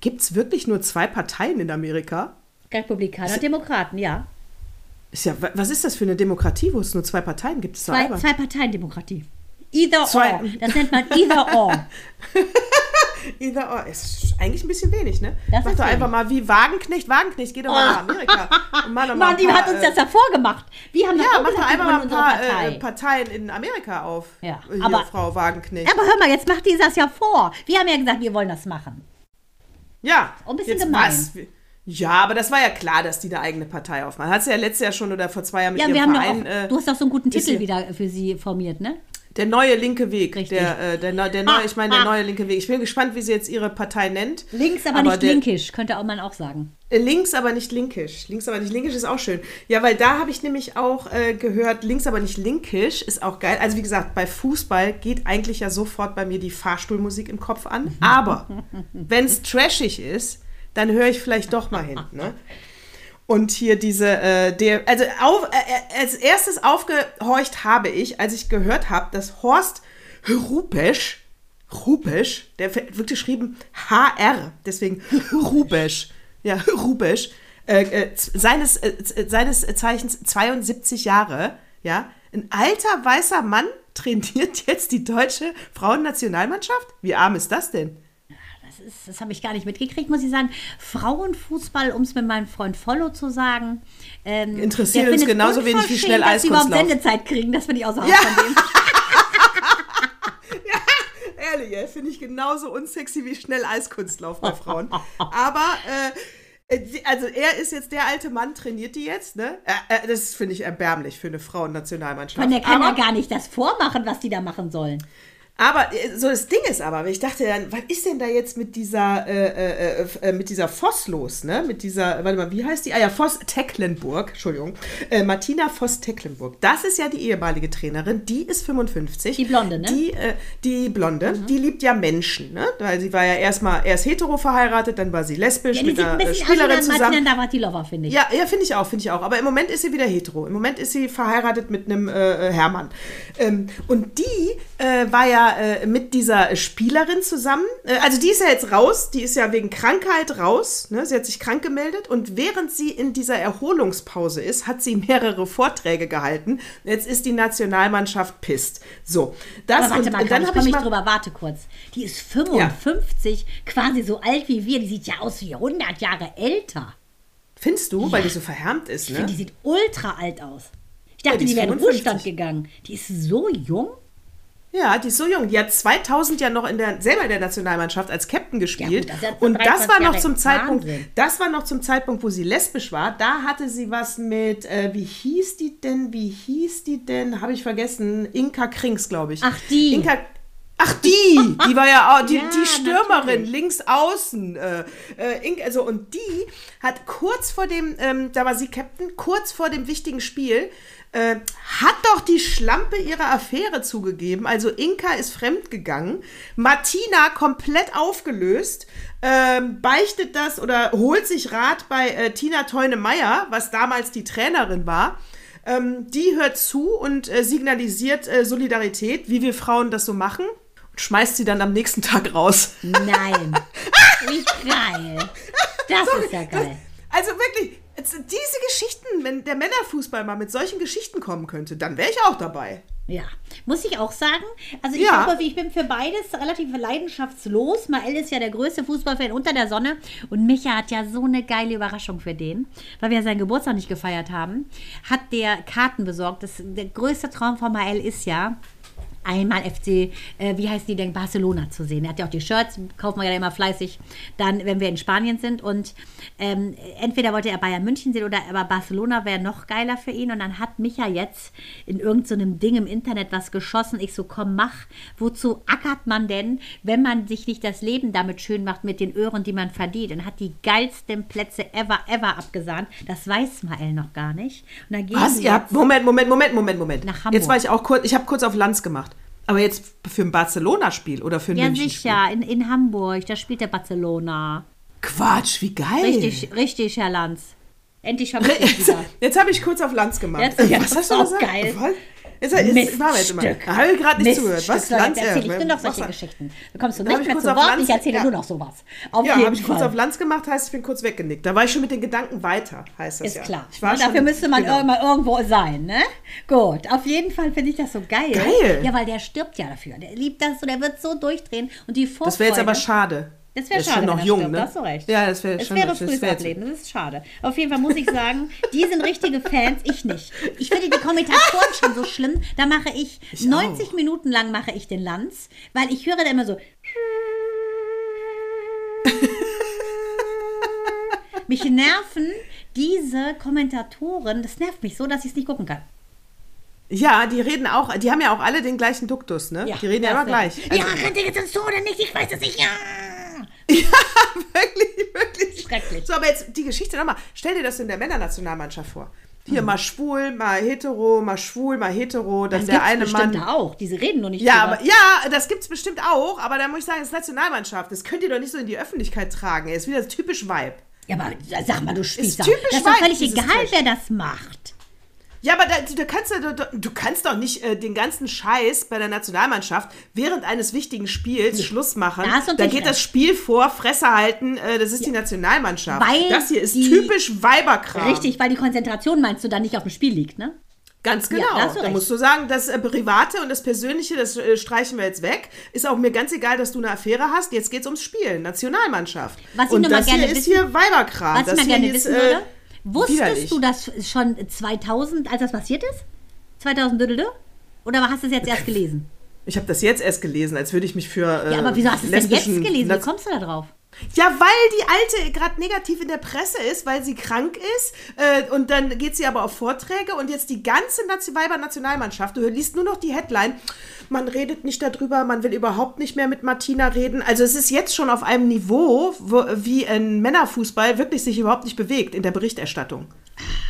Gibt es wirklich nur zwei Parteien in Amerika? Republikaner und Demokraten, ja. Ist ja, wa- was ist das für eine Demokratie, wo es nur zwei Parteien gibt? Zwei, zwei Parteien-Demokratie. Either Zwei- or. Das nennt man either or. [LAUGHS] Either or. Ist eigentlich ein bisschen wenig, ne? Das Mach doch wenig. einfach mal wie Wagenknecht, Wagenknecht, geh doch mal nach Amerika. [LAUGHS] Und mal Mann, die paar, hat uns äh, das davor gemacht. Wir haben Ja, auch mach doch einfach mal ein paar Partei. äh, Parteien in Amerika auf. Ja, Hier, aber- Frau Wagenknecht. Aber hör mal, jetzt macht die das ja vor. Wir haben ja gesagt, wir wollen das machen. Ja. Ein bisschen jetzt gemein. was? Ja, aber das war ja klar, dass die eine eigene Partei aufmachen. Hat sie ja letztes Jahr schon oder vor zwei Jahren mit Ja, ihrem wir haben Verein. doch auch, äh, du hast doch so einen guten Titel ja- wieder für sie formiert, ne? Der neue linke Weg. Richtig. Der, äh, der, der neue, ich meine, der neue linke Weg. Ich bin gespannt, wie sie jetzt ihre Partei nennt. Links, aber, nicht der, linkisch, könnte auch man auch sagen. Äh, Links, aber nicht linkisch. Links, aber nicht linkisch ist auch schön. Ja, weil da habe ich nämlich auch äh, gehört, links, aber nicht linkisch ist auch geil. Also wie gesagt, bei Fußball geht eigentlich ja sofort bei mir die Fahrstuhlmusik im Kopf an. Aber [LAUGHS] wenn es trashig ist, dann höre ich vielleicht doch mal hin. Ne? Und hier diese, äh, der, also auf, äh, äh, als erstes aufgehorcht habe ich, als ich gehört habe, dass Horst Rupesch, Rupesch, der wird geschrieben HR, deswegen Rupesch, ja, Rupesch, äh, äh, seines, äh, seines Zeichens 72 Jahre, ja, ein alter weißer Mann trainiert [LAUGHS] jetzt die deutsche Frauennationalmannschaft? Wie arm ist das denn? Das, ist- das habe ich gar nicht mitgekriegt, muss ich sagen. Frauenfußball, um es mit meinem Freund Follow zu sagen. Ähm, Interessiert uns genauso wenig wie schnell dass sie überhaupt Eiskunstlauf. Sendezeit kriegen. Das finde ich hart Ja. von dem. [LAUGHS] Ehrlich, ey, finde ich genauso unsexy wie schnell Eiskunstlauf bei Frauen. Aber, äh, äh, also er ist jetzt der alte Mann, trainiert die jetzt, ne? Äh, äh, das finde ich erbärmlich für eine Frauennationalmannschaft. Und der kann aber, ja gar nicht das vormachen, was die da machen sollen. Aber äh, so das Ding ist aber, ich dachte dann, was ist denn da jetzt mit dieser, äh, äh, äh, mit dieser Voss los, ne? Mit dieser, warte mal, wie heißt die? Ah ja, Voss Tecklenburg, Entschuldigung. Äh, Martina Voss Tecklenburg. Das ist ja die ehemalige Trainerin, die ist 55. Die Blonde, ne? Die, äh, die Blonde, die liebt ja Menschen, ne? Weil sie war ja erstmal erst hetero verheiratet, dann war sie lesbisch Ja, mit ein einer wie Spielerin zusammen. Martina Navratilova, finde ich. Ja, ja finde ich auch, finde ich auch. Aber im Moment ist sie wieder hetero. Im Moment ist sie verheiratet mit einem Hermann. Ähm, und die war ja äh, mit dieser Spielerin zusammen. Äh, also die ist ja jetzt raus. Die ist ja wegen Krankheit raus. Ne? Sie hat sich krank gemeldet. Und während sie in dieser Erholungspause ist, hat sie [LAUGHS] mehrere Vorträge gehalten. Jetzt ist die Nationalmannschaft pisst. So, das Aber warte und mal, dann komm, ich habe ich mal drüber, warte kurz. Die ist 55, quasi so alt wie wir. Die sieht ja aus wie 100 Jahre älter. Findest du, weil die so verhärmt ist, Ich ne? finde, die sieht ultra alt aus. Ich dachte, die die, ist wäre in 55. Ruhestand gegangen. Die ist so jung. Ja, die ist so jung. Die hat 2000 ja noch in der, selber in der Nationalmannschaft als Captain gespielt. gut, ist jetzt und 23 das war noch zum Zeitpunkt, Wahnsinn. das war noch zum Zeitpunkt, wo sie lesbisch war. Da hatte sie was mit, äh, wie hieß die denn? Wie hieß die denn? Habe ich vergessen. Inka Krings, glaube ich. Ach, die. Inka, Ach, die! Die war ja auch, die, [LAUGHS] Ja, die Stürmerin, natürlich. links außen. Äh, äh, also, und die hat kurz vor dem, ähm, da war sie Captain, kurz vor dem wichtigen Spiel, äh, hat doch die Schlampe ihrer Affäre zugegeben. Also Inka ist fremdgegangen. Martina komplett aufgelöst. Ähm, beichtet das oder holt sich Rat bei äh, Tina Teune-Meyer, was damals die Trainerin war. Ähm, die hört zu und äh, signalisiert äh, Solidarität, wie wir Frauen das so machen. Und schmeißt sie dann am nächsten Tag raus. Nein. [LAUGHS] Wie geil. Das ist ja geil. Also wirklich, diese Geschichten, wenn der Männerfußball mal mit solchen Geschichten kommen könnte, dann wäre ich auch dabei. Ja, muss ich auch sagen. Also ich Ja. glaube, ich bin für beides relativ leidenschaftslos. Mael ist ja der größte Fußballfan unter der Sonne und Micha hat ja so eine geile Überraschung für den, weil wir ja seinen Geburtstag nicht gefeiert haben, hat der Karten besorgt. Das, der größte Traum von Mael ist ja, einmal FC, äh, wie heißen die denn, Barcelona zu sehen. Er hat ja auch die Shirts, kaufen wir ja immer fleißig, dann, wenn wir in Spanien sind. Und ähm, entweder wollte er Bayern München sehen oder aber Barcelona wäre noch geiler für ihn. Und dann hat Micha jetzt in irgendeinem so Ding im Internet was geschossen. Ich so, komm, mach. Wozu ackert man denn, wenn man sich nicht das Leben damit schön macht mit den Öhren, die man verdient? Und hat die geilsten Plätze ever, ever abgesahnt. Das weiß Mael noch gar nicht. Und dann gehen Was? Ihr habt, Moment, Moment, Moment, Moment, Moment. Nach Hamburg. Jetzt war ich auch kurz, ich habe kurz auf Lanz gemacht. Aber jetzt für ein Barcelona-Spiel oder für ein Ja, sicher, in, in Hamburg, da spielt der Barcelona. Quatsch, wie geil. Richtig, richtig, Herr Lanz. Endlich vermisse ich [LAUGHS] Jetzt, jetzt habe ich kurz auf Lanz gemacht. Jetzt- ja, Was hast du gesagt? geil. Was? Jetzt, jetzt machen wir jetzt immer. Miststück. Da habe ich gerade nicht zugehört. Was? Miststück, Lanz? Leute, erzähl ja, ich nur noch solche Geschichten. Da kommst du Da nicht ich mehr kurz zu auf Wort, Lanz- ich erzähle ja. nur noch sowas. Auf Ja, habe ich kurz auf Lanz gemacht, heißt, ich bin kurz weggenickt. Da war ich schon mit den Gedanken weiter, heißt das Ist ja. klar. Ich war Ne, schon, Dafür müsste man genau. immer irgendwo sein, ne? Gut, auf jeden Fall finde ich das so geil. Geil. Ja, weil der stirbt ja dafür. Der liebt das und der wird so durchdrehen. Und die Vorfreude... Das wäre jetzt aber schade. Das wäre schade, schon noch jung, ne? Da hast du recht. Ja, das wäre Es schon wäre das frühes wär jetzt- Ableben, das ist schade. Auf jeden Fall muss ich sagen, die sind richtige Fans, ich nicht. Ich finde die Kommentatoren schon so schlimm. Da mache ich, Ich 90 auch. Minuten lang mache ich den Lanz, weil ich höre da immer so. [LAUGHS] Mich nerven diese Kommentatoren, das nervt mich so, dass ich es nicht gucken kann. Ja, die reden auch, die haben ja auch alle den gleichen Duktus, ne? die reden ja immer gleich. Also, ja, rennt ihr jetzt ins Tor oder nicht? Ich weiß es nicht. Ja. [LAUGHS] wirklich, wirklich. Schrecklich. So, aber jetzt die Geschichte nochmal. Stell dir das in der Männernationalmannschaft vor. Hier mal schwul, mal hetero, mal schwul, mal hetero, dann Das der eine bestimmt Mann. auch. Diese reden nur nicht Ja, drüber. aber ja, das gibt's bestimmt auch, aber da muss ich sagen, das ist Nationalmannschaft. Das könnt ihr doch nicht so in die Öffentlichkeit tragen. Er ist wieder typisch Vibe. Ja, aber sag mal, du Spießer. typisch das ist doch völlig egal, Trash. wer das macht. Ja, aber da, du, kannst, ja- du, du kannst doch nicht äh, den ganzen Scheiß bei der Nationalmannschaft während eines wichtigen Spiels Schluss machen. da du Da geht das. Spiel vor, Fresse halten, äh, das ist die Nationalmannschaft. Weil das hier ist die- typisch Weiberkram. Richtig, weil die Konzentration meinst du dann nicht auf dem Spiel liegt, ne? Ganz Ja, genau. da du da musst du sagen, das äh, Private und das Persönliche, das äh, streichen wir jetzt weg. Ist auch mir ganz egal, dass du eine Affäre hast. Jetzt geht's ums Spiel. Nationalmannschaft. Was ich und noch mal das gerne hier ist wissen- hier Weiberkram. Was das ich mal gerne ist, wissen äh, würde, wusstest widerlich. du das schon 2000, als das passiert ist? 2000 Dödelde? Oder hast du es jetzt erst gelesen? Ich habe das jetzt erst gelesen, als würde ich mich für. Äh, Ja, aber wieso hast du es denn jetzt gelesen? Wie kommst du da drauf? Ja, weil die Alte gerade negativ in der Presse ist, weil sie krank ist. Äh, und dann geht sie aber auf Vorträge und jetzt die ganze Nazi Weiber-Nationalmannschaft, du liest nur noch die Headline, man redet nicht darüber, man will überhaupt nicht mehr mit Martina reden. Also es ist jetzt schon auf einem Niveau, wo, wie ein Männerfußball wirklich sich überhaupt nicht bewegt in der Berichterstattung.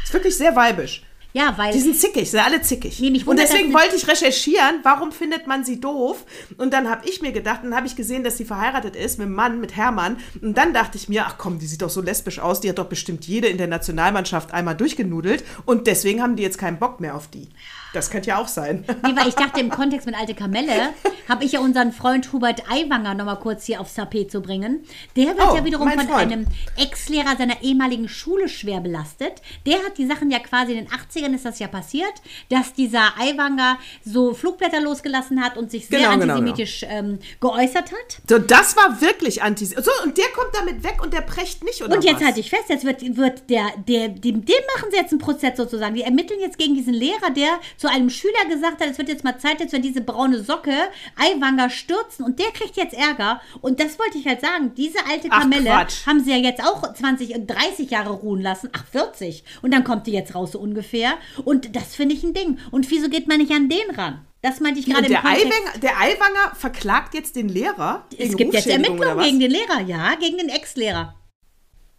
Ist wirklich sehr weibisch. Ja, weil Die sind zickig, sind alle zickig. Nee, und deswegen wollte ich recherchieren, warum findet man sie doof? Und dann habe ich mir gedacht, dann habe ich gesehen, dass sie verheiratet ist mit einem Mann, mit Hermann. Und dann dachte ich mir, ach komm, die sieht doch so lesbisch aus, die hat doch bestimmt jede in der Nationalmannschaft einmal durchgenudelt. Und deswegen haben die jetzt keinen Bock mehr auf die. Das könnte ja auch sein. Nee, weil ich dachte, im Kontext mit Alte Kamelle habe ich ja unseren Freund Hubert Aiwanger noch mal kurz hier aufs Tapet zu bringen. Der wird Oh, ja wiederum von Freund. einem Ex-Lehrer seiner ehemaligen Schule schwer belastet. Der hat die Sachen ja quasi in den 80ern ist das ja passiert, dass dieser Aiwanger so Flugblätter losgelassen hat und sich sehr Genau, genau, antisemitisch Ähm, geäußert hat. So, das war wirklich antisemitisch. So, und der kommt damit weg und der precht nicht, oder Und jetzt was? halte ich fest, jetzt wird, wird der, der, dem, dem machen sie jetzt einen Prozess sozusagen. Die ermitteln jetzt gegen diesen Lehrer, der zu einem Schüler gesagt hat, es wird jetzt mal Zeit, jetzt wird diese braune Socke Eiwanger stürzen und der kriegt jetzt Ärger. Und das wollte ich halt sagen, diese alte Ach, Kamelle Quatsch. haben sie ja jetzt auch 20 und 30 Jahre ruhen lassen. Ach, 40. Und dann kommt die jetzt raus so ungefähr. Und das finde ich ein Ding. Und wieso geht man nicht an den ran? Das meinte ich gerade der. Eiwanger, der Eiwanger verklagt jetzt den Lehrer? Es gibt jetzt Ermittlungen gegen den Lehrer, ja, gegen den Ex-Lehrer.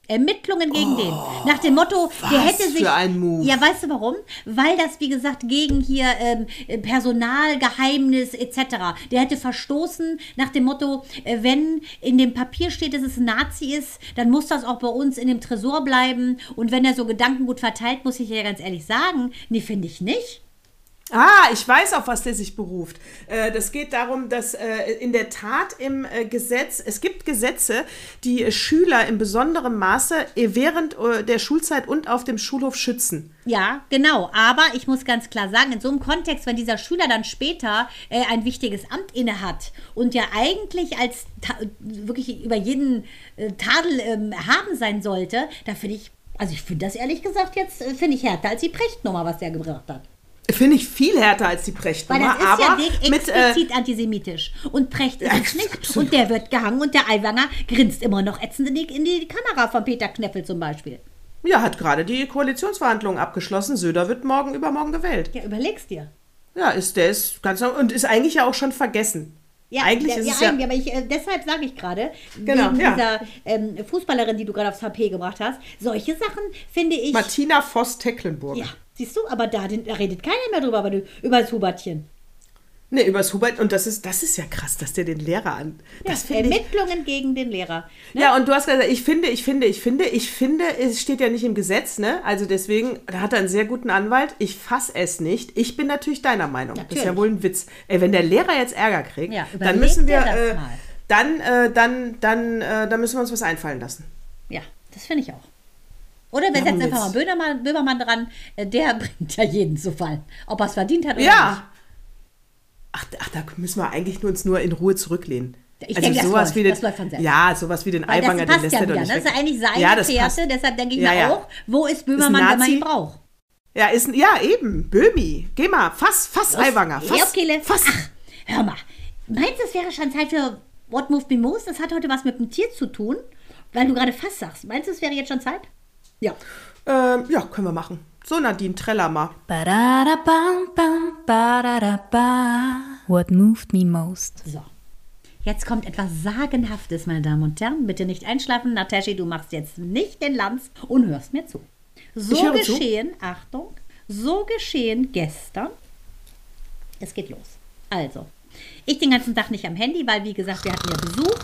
Ermittlungen gegen den. Nach dem Motto, der Oh, hätte sich. für ein Move. Ja, weißt du warum? Weil das, wie gesagt, gegen hier ähm, Personalgeheimnis etc. Der hätte verstoßen nach dem Motto, äh, wenn in dem Papier steht, dass es ein Nazi ist, dann muss das auch bei uns in dem Tresor bleiben. Und wenn er so Gedankengut verteilt, muss ich ja ganz ehrlich sagen, nee, finde ich nicht. Ah, ich weiß, auf was der sich beruft. Äh, das geht darum, dass äh, in der Tat im äh, Gesetz, es gibt Gesetze, die Schüler in besonderem Maße äh, während äh, der Schulzeit und auf dem Schulhof schützen. Ja, genau. Aber ich muss ganz klar sagen, in so einem Kontext, wenn dieser Schüler dann später ein wichtiges Amt innehat und ja eigentlich als wirklich über jeden Tadel ähm, haben sein sollte, da finde ich, also ich finde das ehrlich gesagt jetzt, finde ich härter als die Prechtnummer, was der gebracht hat. Finde ich viel härter als die Prechtnummer, das ist aber ja mit äh, explizit antisemitisch. Und Precht ist es nicht. [LAUGHS] absolut. Und der wird gehangen und der Aiwanger grinst immer noch ätzend in die, in die Kamera von Peter Kneffel zum Beispiel. ja, hat gerade die Koalitionsverhandlungen abgeschlossen. Söder wird morgen übermorgen gewählt. Ja, überleg's dir. Ja, ist der ist ganz und ist eigentlich ja auch schon vergessen. Ja, eigentlich ja, ist ja, es ja eigentlich, aber ich, äh, deshalb sage ich gerade, Genau, wegen ja. dieser ähm, Fußballerin, die du gerade aufs HP gebracht hast, solche Sachen finde ich. Martina Voss-Tecklenburg. Ja, siehst du, aber da, da redet keiner mehr drüber, aber du, über das Hubertchen. Nee, übers Hubert und das ist das ist ja krass, dass der den Lehrer an. Das ja, ich Ermittlungen gegen den Lehrer. Ne? Ja, und du hast gesagt, ich finde, ich finde, ich finde, ich finde, es steht ja nicht im Gesetz, ne? Also deswegen, da hat er einen sehr guten Anwalt. Ich fass es nicht. Ich bin natürlich deiner Meinung. Das ist ja Natürlich. wohl ein Witz. Ey, wenn der Lehrer jetzt Ärger kriegt, Ja, dann müssen wir, das äh, dann, äh, dann, dann, äh, dann müssen wir uns was einfallen lassen. Ja, das finde ich auch. Oder wir setzen einfach mal Böhmermann, Böhmermann dran, äh, der [LAUGHS] bringt ja jeden zu Fall. Ob er es verdient hat oder Ja. Ach, ach, da müssen wir eigentlich nur uns nur in Ruhe zurücklehnen. Ich denke, das läuft. wie den, Das läuft von selbst. Ja, sowas wie den das den lässt ja er doch nicht Ne? Das ist eigentlich seine ja. Fährte, deshalb denke ich Ja, mir ja. auch, wo ist Böhmermann, wenn man ihn braucht? Ja, ist, ja, eben. Böhmi. Geh mal. Fass, fass Eiwanger. Fass, fass. Ach, hör mal. Meinst du, es wäre schon Zeit für What Moved Me Most? Das hat heute was mit dem Tier zu tun, weil du gerade fast sagst. Meinst du, es wäre jetzt schon Zeit? Ja. Ähm, ja, können wir machen. So, Nadine, treller mal. What moved me most? So. Jetzt kommt etwas Sagenhaftes, meine Damen und Herren. Bitte nicht einschlafen. Nataschi, du machst jetzt nicht den Lanz und hörst mir zu. So Ich höre zu. geschehen, Achtung, so geschehen gestern. Es geht los. Also, ich den ganzen Tag nicht am Handy, weil, wie gesagt, wir hatten ja Besuch.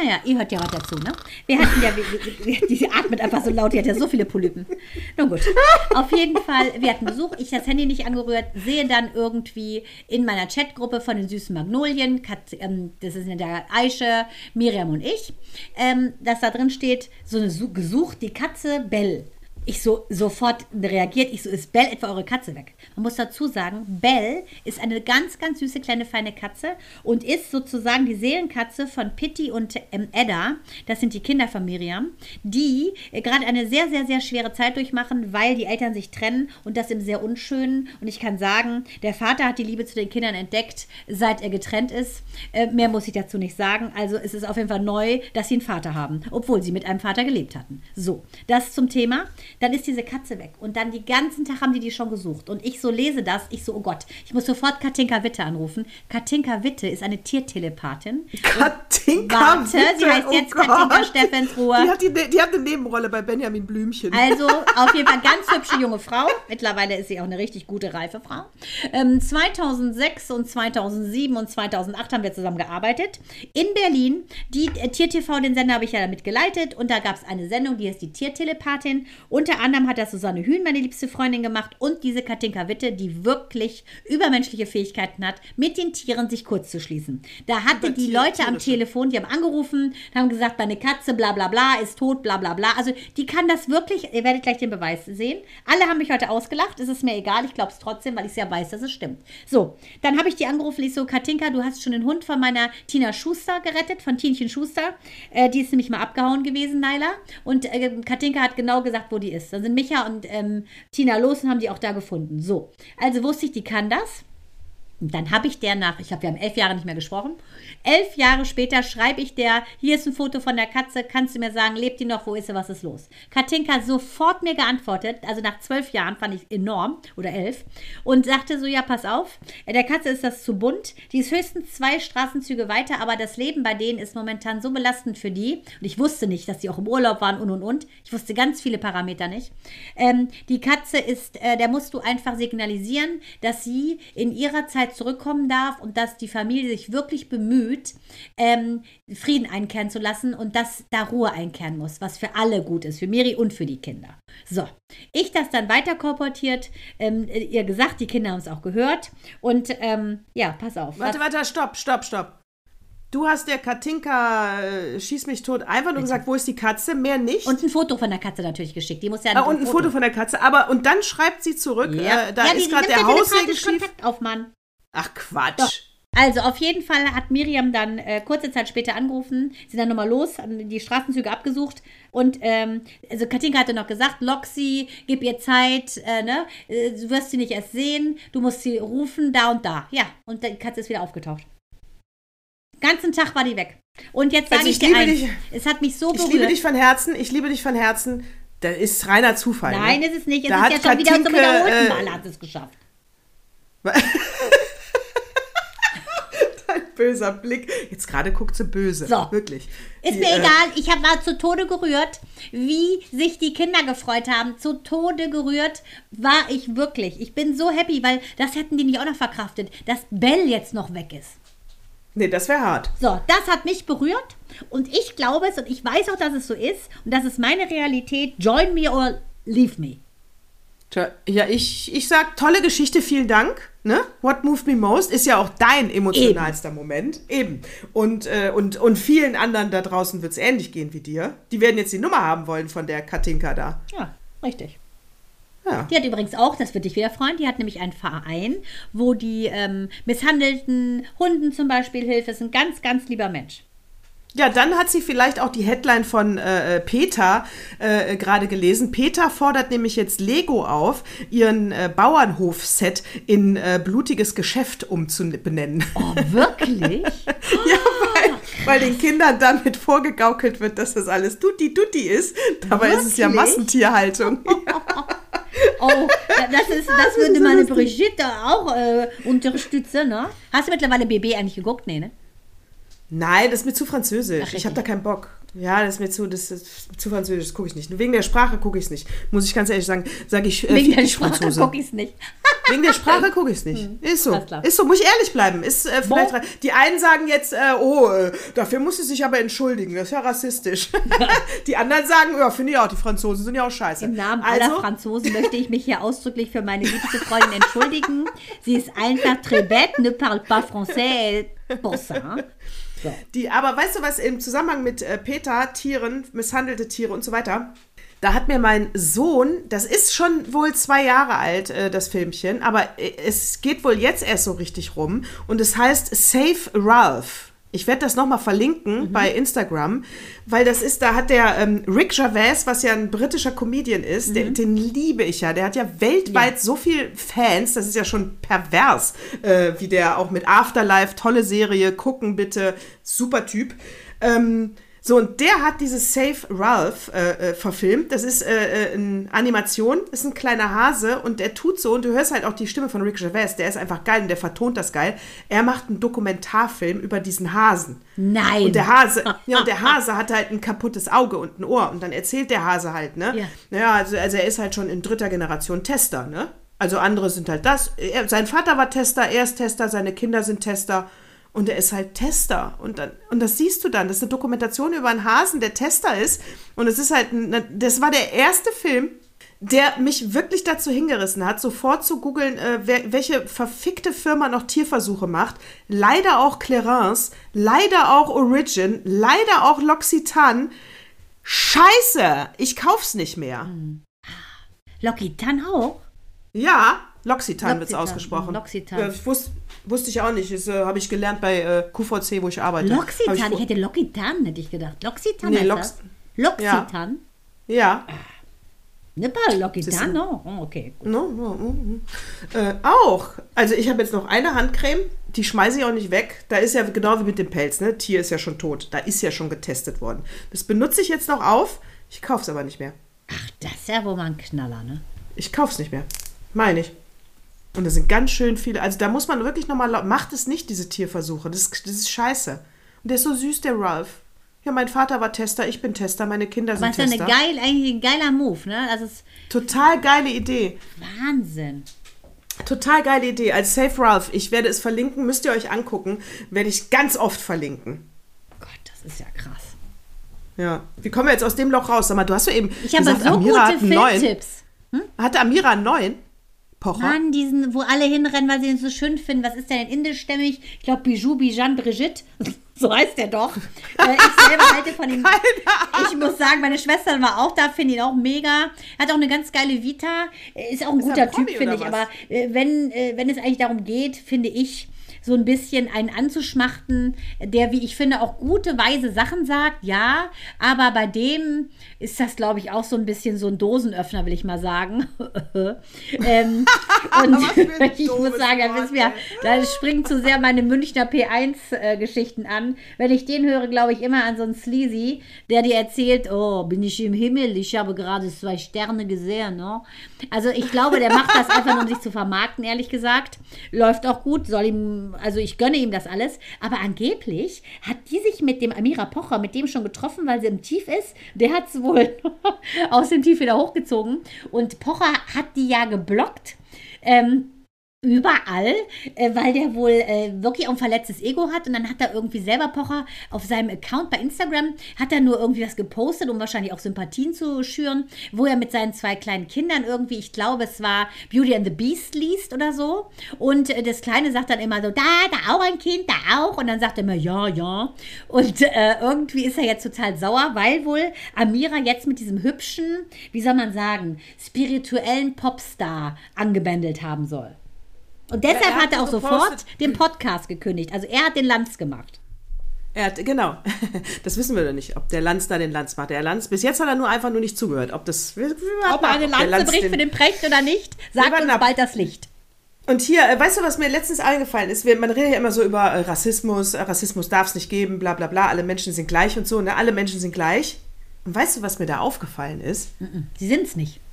Naja, ihr hört ja was dazu, ne? Wir hatten ja, die atmet einfach so laut, die hat ja so viele Polypen. Nun gut. Auf jeden Fall, wir hatten Besuch, ich das Handy nicht angerührt, sehe dann irgendwie in meiner Chatgruppe von den süßen Magnolien, Kat, ähm, das ist in der Aische, Miriam und ich, ähm, dass da drin steht, so eine Su- gesucht, die Katze Bell. Ich so sofort reagiert, ich so, ist Bell etwa eure Katze weg? Man muss dazu sagen, Bell ist eine ganz, ganz süße, kleine, feine Katze und ist sozusagen die Seelenkatze von Pitti und ähm, Edda. Das sind die Kinder von Miriam, die äh, gerade eine sehr, sehr, sehr schwere Zeit durchmachen, weil die Eltern sich trennen und das im sehr unschönen. Und ich kann sagen, der Vater hat die Liebe zu den Kindern entdeckt, seit er getrennt ist. Äh, mehr muss ich dazu nicht sagen. Also es ist auf jeden Fall neu, dass sie einen Vater haben, obwohl sie mit einem Vater gelebt hatten. So, das zum Thema. Dann ist diese Katze weg. Und dann die ganzen Tag haben die die schon gesucht. Und ich so lese das, ich so, oh Gott, ich muss sofort Katinka Witte anrufen. Katinka Witte ist eine Tiertelepathin. Katinka Warte, sie Witte, heißt oh jetzt Gott. Katinka Steffensruhe. Die hat, die, die hat eine Nebenrolle bei Benjamin Blümchen. Also [LAUGHS] auf jeden Fall ganz hübsche junge Frau. Mittlerweile ist sie auch eine richtig gute, reife Frau. Ähm, 2006 und 2007 und 2008 haben wir zusammen gearbeitet in Berlin. Die äh, Tier-TV, den Sender habe ich ja damit geleitet und da gab es eine Sendung, die ist die Tiertelepathin. Unter anderem hat das Susanne Hühn, meine liebste Freundin, gemacht und diese Katinka Witte, die wirklich übermenschliche Fähigkeiten hat, mit den Tieren sich kurz zu schließen. Da hatte die Leute am. Telefon, die haben angerufen, haben gesagt, meine Katze, bla bla bla, ist tot, bla bla bla. Also die kann das wirklich, ihr werdet gleich den Beweis sehen. Alle haben mich heute ausgelacht, es ist mir egal, ich glaube es trotzdem, weil ich ja weiß, dass es stimmt. So, dann habe ich die angerufen, ich so, Katinka, du hast schon den Hund von meiner Tina Schuster gerettet, von Tienchen Schuster. Äh, die ist nämlich mal abgehauen gewesen, Naila. Und äh, Katinka hat genau gesagt, wo die ist. Dann sind Micha und ähm, Tina los und haben die auch da gefunden. So, also wusste ich, die kann das. Und dann habe ich der nach, ich habe, wir haben elf Jahre nicht mehr gesprochen. Elf Jahre später schreibe ich der, hier ist ein Foto von der Katze, kannst du mir sagen, lebt die noch, wo ist sie, was ist los? Katinka sofort mir geantwortet, also nach zwölf Jahren fand ich enorm, oder elf, und sagte so, ja, pass auf, der Katze ist das zu bunt, die ist höchstens zwei Straßenzüge weiter, aber das Leben bei denen ist momentan so belastend für die, und ich wusste nicht, dass die auch im Urlaub waren und und und, ich wusste ganz viele Parameter nicht. Ähm, die Katze ist, äh, der musst du einfach signalisieren, dass sie in ihrer Zeit zurückkommen darf und dass die Familie sich wirklich bemüht, ähm, Frieden einkehren zu lassen und dass da Ruhe einkehren muss, was für alle gut ist, für Miri und für die Kinder. So, ich das dann weiter kolportiert, ähm, ihr gesagt, die Kinder haben es auch gehört und ähm, ja, pass auf. Warte, warte, stopp, stopp, stopp. Du hast der Katinka äh, Schieß mich tot einfach nur gesagt, wo ist die Katze, mehr nicht. Und ein Foto von der Katze natürlich geschickt. Die muss ja Ah, und ein Foto von der Katze, aber und dann schreibt sie zurück, ja. äh, da ja, ist gerade der Haussegen schief. Kontakt auf, Mann. Ach Quatsch. Doch. Also auf jeden Fall hat Miriam dann äh, kurze Zeit später angerufen, sind dann nochmal los, haben die Straßenzüge abgesucht und ähm, also Katinka hatte noch gesagt, lock sie, gib ihr Zeit, äh, ne? Äh, du wirst sie nicht erst sehen, du musst sie rufen, da und da. Ja, und die Katze ist wieder aufgetaucht. Ganzen Tag war die weg. Und jetzt sage Also ich, ich dir eins, dich. es hat mich so Ich berührt. liebe dich von Herzen, ich liebe dich von Herzen. Das ist reiner Zufall. Nein, ne? ist es nicht. Es Da ist hat ja schon wieder zum Katinke, wiederholten äh, Mal hat es geschafft. [LAUGHS] Böser Blick. Jetzt gerade guckt sie böse. So. Wirklich. Ist Die, mir äh, egal, ich hab, war zu Tode gerührt, wie sich die Kinder gefreut haben. Zu Tode gerührt war ich wirklich. Ich bin so happy, weil das hätten die nicht auch noch verkraftet, dass Bell jetzt noch weg ist. Nee, das wäre hart. So, das hat mich berührt und ich glaube es und ich weiß auch, dass es so ist und das ist meine Realität. Join me or leave me. Ja, ich, ich sag, tolle Geschichte, vielen Dank. Ne? What moved me most ist ja auch dein emotionalster Moment. Eben. Und, äh, und, und vielen anderen da draußen wird es ähnlich gehen wie dir. Die werden jetzt die Nummer haben wollen von der Katinka da. Ja, richtig. Ja. Die hat übrigens auch, das wird dich wieder freuen, die hat nämlich einen Verein, wo die ähm, misshandelten Hunden zum Beispiel hilft. Das ist ein ganz, ganz lieber Mensch. Ja, dann hat sie vielleicht auch die Headline von äh, äh, Peter äh, gerade gelesen. Peter fordert nämlich jetzt Lego auf, ihren äh, Bauernhof-Set in äh, blutiges Geschäft umzubenennen. Oh, wirklich? [LAUGHS] Ja, weil, weil den Kindern damit vorgegaukelt wird, dass das alles Tutti Tutti ist. Dabei ist es ja Wirklich? Massentierhaltung. [LAUGHS] Oh, das, ist, das würde meine Brigitte auch äh, unterstützen, ne? Hast du mittlerweile BB eigentlich geguckt? Nee, ne? Nein, das ist mir zu französisch. Ach, ich habe da keinen Bock. Ja, das ist mir zu, das ist zu französisch, das gucke ich nicht. Wegen der Sprache gucke ich es nicht. Muss ich ganz ehrlich sagen, sage ich äh, [LAUGHS] Wegen der Sprache gucke ich es nicht. Wegen der Sprache gucke ich es nicht. Ist so. Ist so, muss ich ehrlich bleiben. Ist äh, vielleicht Bon. Die einen sagen jetzt, äh, oh, äh, dafür muss sie sich aber entschuldigen. Das ist ja rassistisch. [LAUGHS] die anderen sagen, ja, finde ich auch, die Franzosen sind ja auch scheiße. Im Namen aller also, Franzosen möchte ich mich hier ausdrücklich für meine liebste Freundin entschuldigen. Sie ist einfach très bête, ne parle pas français pour ça. So. Die, aber weißt du was, im Zusammenhang mit äh, Peter, Tieren, misshandelte Tiere und so weiter, da hat mir mein Sohn, das ist schon wohl zwei Jahre alt, äh, das Filmchen, aber äh, es geht wohl jetzt erst so richtig rum und es heißt Save Ralph. Ich werde das nochmal verlinken bei Instagram, weil das ist, da hat der ähm, Rick Gervais, was ja ein britischer Comedian ist, der, den liebe ich ja. Der hat ja weltweit Ja. so viel Fans, das ist ja schon pervers, äh, wie der auch mit Afterlife, tolle Serie, gucken bitte, super Typ. Ähm, so, und der hat dieses Save Ralph äh, äh, verfilmt. Das ist äh, äh, eine Animation, ist ein kleiner Hase und der tut so, und du hörst halt auch die Stimme von Rick Gervais, der ist einfach geil und der vertont das geil. Er macht einen Dokumentarfilm über diesen Hasen. Nein. Und der Hase, ja, und der [LAUGHS] Hase hat halt ein kaputtes Auge und ein Ohr. Und dann erzählt der Hase halt, ne? Ja. Naja, also, also er ist halt schon in dritter Generation Tester, ne? Also andere sind halt das. Er, sein Vater war Tester, er ist Tester, seine Kinder sind Tester. Und er ist halt Tester. Und, dann, und das siehst du dann. Das ist eine Dokumentation über einen Hasen, der Tester ist. Und es ist halt, ein, das war der erste Film, der mich wirklich dazu hingerissen hat, sofort zu googeln, äh, wer, welche verfickte Firma noch Tierversuche macht. Leider auch Clarence, leider auch Origin, leider auch L'Occitane. Scheiße, ich kauf's nicht mehr. L'Occitane auch? Ja, L'Occitane wird's ausgesprochen. L'Occitane. Äh, ich wusste, wusste ich auch nicht. Das äh, habe ich gelernt bei äh, QVC, wo ich arbeite. L'Occitane, ich, ich hätte L'Occitane, hätte ich gedacht. L'Occitane Nee, heißt? L'Occitane? ja. Ne, pas L'Occitane, no. Oh, okay. No, no, no, no. Äh, auch. Also ich habe jetzt noch eine Handcreme, die schmeiße ich auch nicht weg. Da ist ja genau wie mit dem Pelz, ne? Tier ist ja schon tot. Da ist ja schon getestet worden. Das benutze ich jetzt noch auf. Ich kaufe es aber nicht mehr. Ach, das ist ja wohl mal ein Knaller, ne? Ich kaufe es nicht mehr. Meine ich. Und das sind ganz schön viele. Also da muss man wirklich nochmal. Macht es nicht, diese Tierversuche. Das, ist- das ist scheiße. Und der ist so süß, der Ralph. Ja, mein Vater war Tester, ich bin Tester, meine Kinder sind ist ja eine Tester. geil, eigentlich ein geiler Move, ne? Das ist Total geile Idee. Wahnsinn. Total geile Idee. Als Safe Ralph, ich werde es verlinken, müsst ihr euch angucken, werde ich ganz oft verlinken. Gott, das ist ja krass. Ja. Wie kommen wir jetzt aus dem Loch raus? Sag mal, du hast so eben Ich habe gesagt, so Amira gute. Filmtipps. Hatte Amira einen neuen? Pocher? Mann, diesen, wo alle hinrennen, weil sie ihn so schön finden. Was ist der denn indischstämmig? Ich glaube, Bijou, Bijan, Brigitte. [LAUGHS] So heißt der doch. Äh, ich selber halte von ihm. [LAUGHS] Ich muss sagen, meine Schwester war auch da, finde ihn auch mega. Hat auch eine ganz geile Vita. Ist auch ein Ist er guter Typ, finde ich. was? Aber äh, wenn, äh, wenn es eigentlich darum geht, finde ich, so ein bisschen einen anzuschmachten, der, wie ich finde, auch gute, weise Sachen sagt, ja, aber bei dem ist das, glaube ich, auch so ein bisschen so ein Dosenöffner, will ich mal sagen. [LAUGHS] ähm, [LAUGHS] und [LAUGHS] ich muss sagen, mir, da springen zu sehr meine Münchner P1-Geschichten an. Wenn ich den höre, glaube ich immer an so einen Sleazy, der dir erzählt, oh, bin ich im Himmel, ich habe gerade zwei Sterne gesehen. Ne? Also ich glaube, der macht das einfach nur, um sich zu vermarkten, ehrlich gesagt. Läuft auch gut, soll ihm, also ich gönne ihm das alles. Aber angeblich hat die sich mit dem Amira Pocher, mit dem schon getroffen, weil sie im Tief ist. Der hat es wohl [LAUGHS] aus dem Tief wieder hochgezogen. Und Pocher hat die ja geblockt. Ähm, überall, äh, weil der wohl äh, wirklich auch ein verletztes Ego hat. Und dann hat er irgendwie selber Pocher auf seinem Account bei Instagram hat er nur irgendwie was gepostet, um wahrscheinlich auch Sympathien zu schüren, wo er mit seinen zwei kleinen Kindern irgendwie, ich glaube, es war Beauty and the Beast liest oder so. Und äh, das Kleine sagt dann immer so, da, da auch ein Kind, da auch. Und dann sagt er immer, ja, ja. Und äh, irgendwie ist er jetzt total sauer, weil wohl Amira jetzt mit diesem hübschen, wie soll man sagen, spirituellen Popstar angebändelt haben soll. Und deshalb er hat hat er auch gepostet- sofort den Podcast gekündigt. Also er hat den Lanz gemacht. Er hat, genau, [LAUGHS] das wissen wir doch nicht, ob der Lanz da den Lanz macht. Der Lanz, bis jetzt hat er nur einfach nur nicht zugehört. Ob das. Ob er eine Lanze Lanz bricht den- für den Precht oder nicht, sagt uns ab. bald das Licht. Und hier, äh, weißt du, was mir letztens eingefallen ist? Man redet ja immer so über äh, Rassismus, äh, Rassismus darf es nicht geben, bla bla bla, alle Menschen sind gleich und so, ne? Alle Menschen sind gleich. Und weißt du, was mir da aufgefallen ist? Sie sind's nicht. [LAUGHS]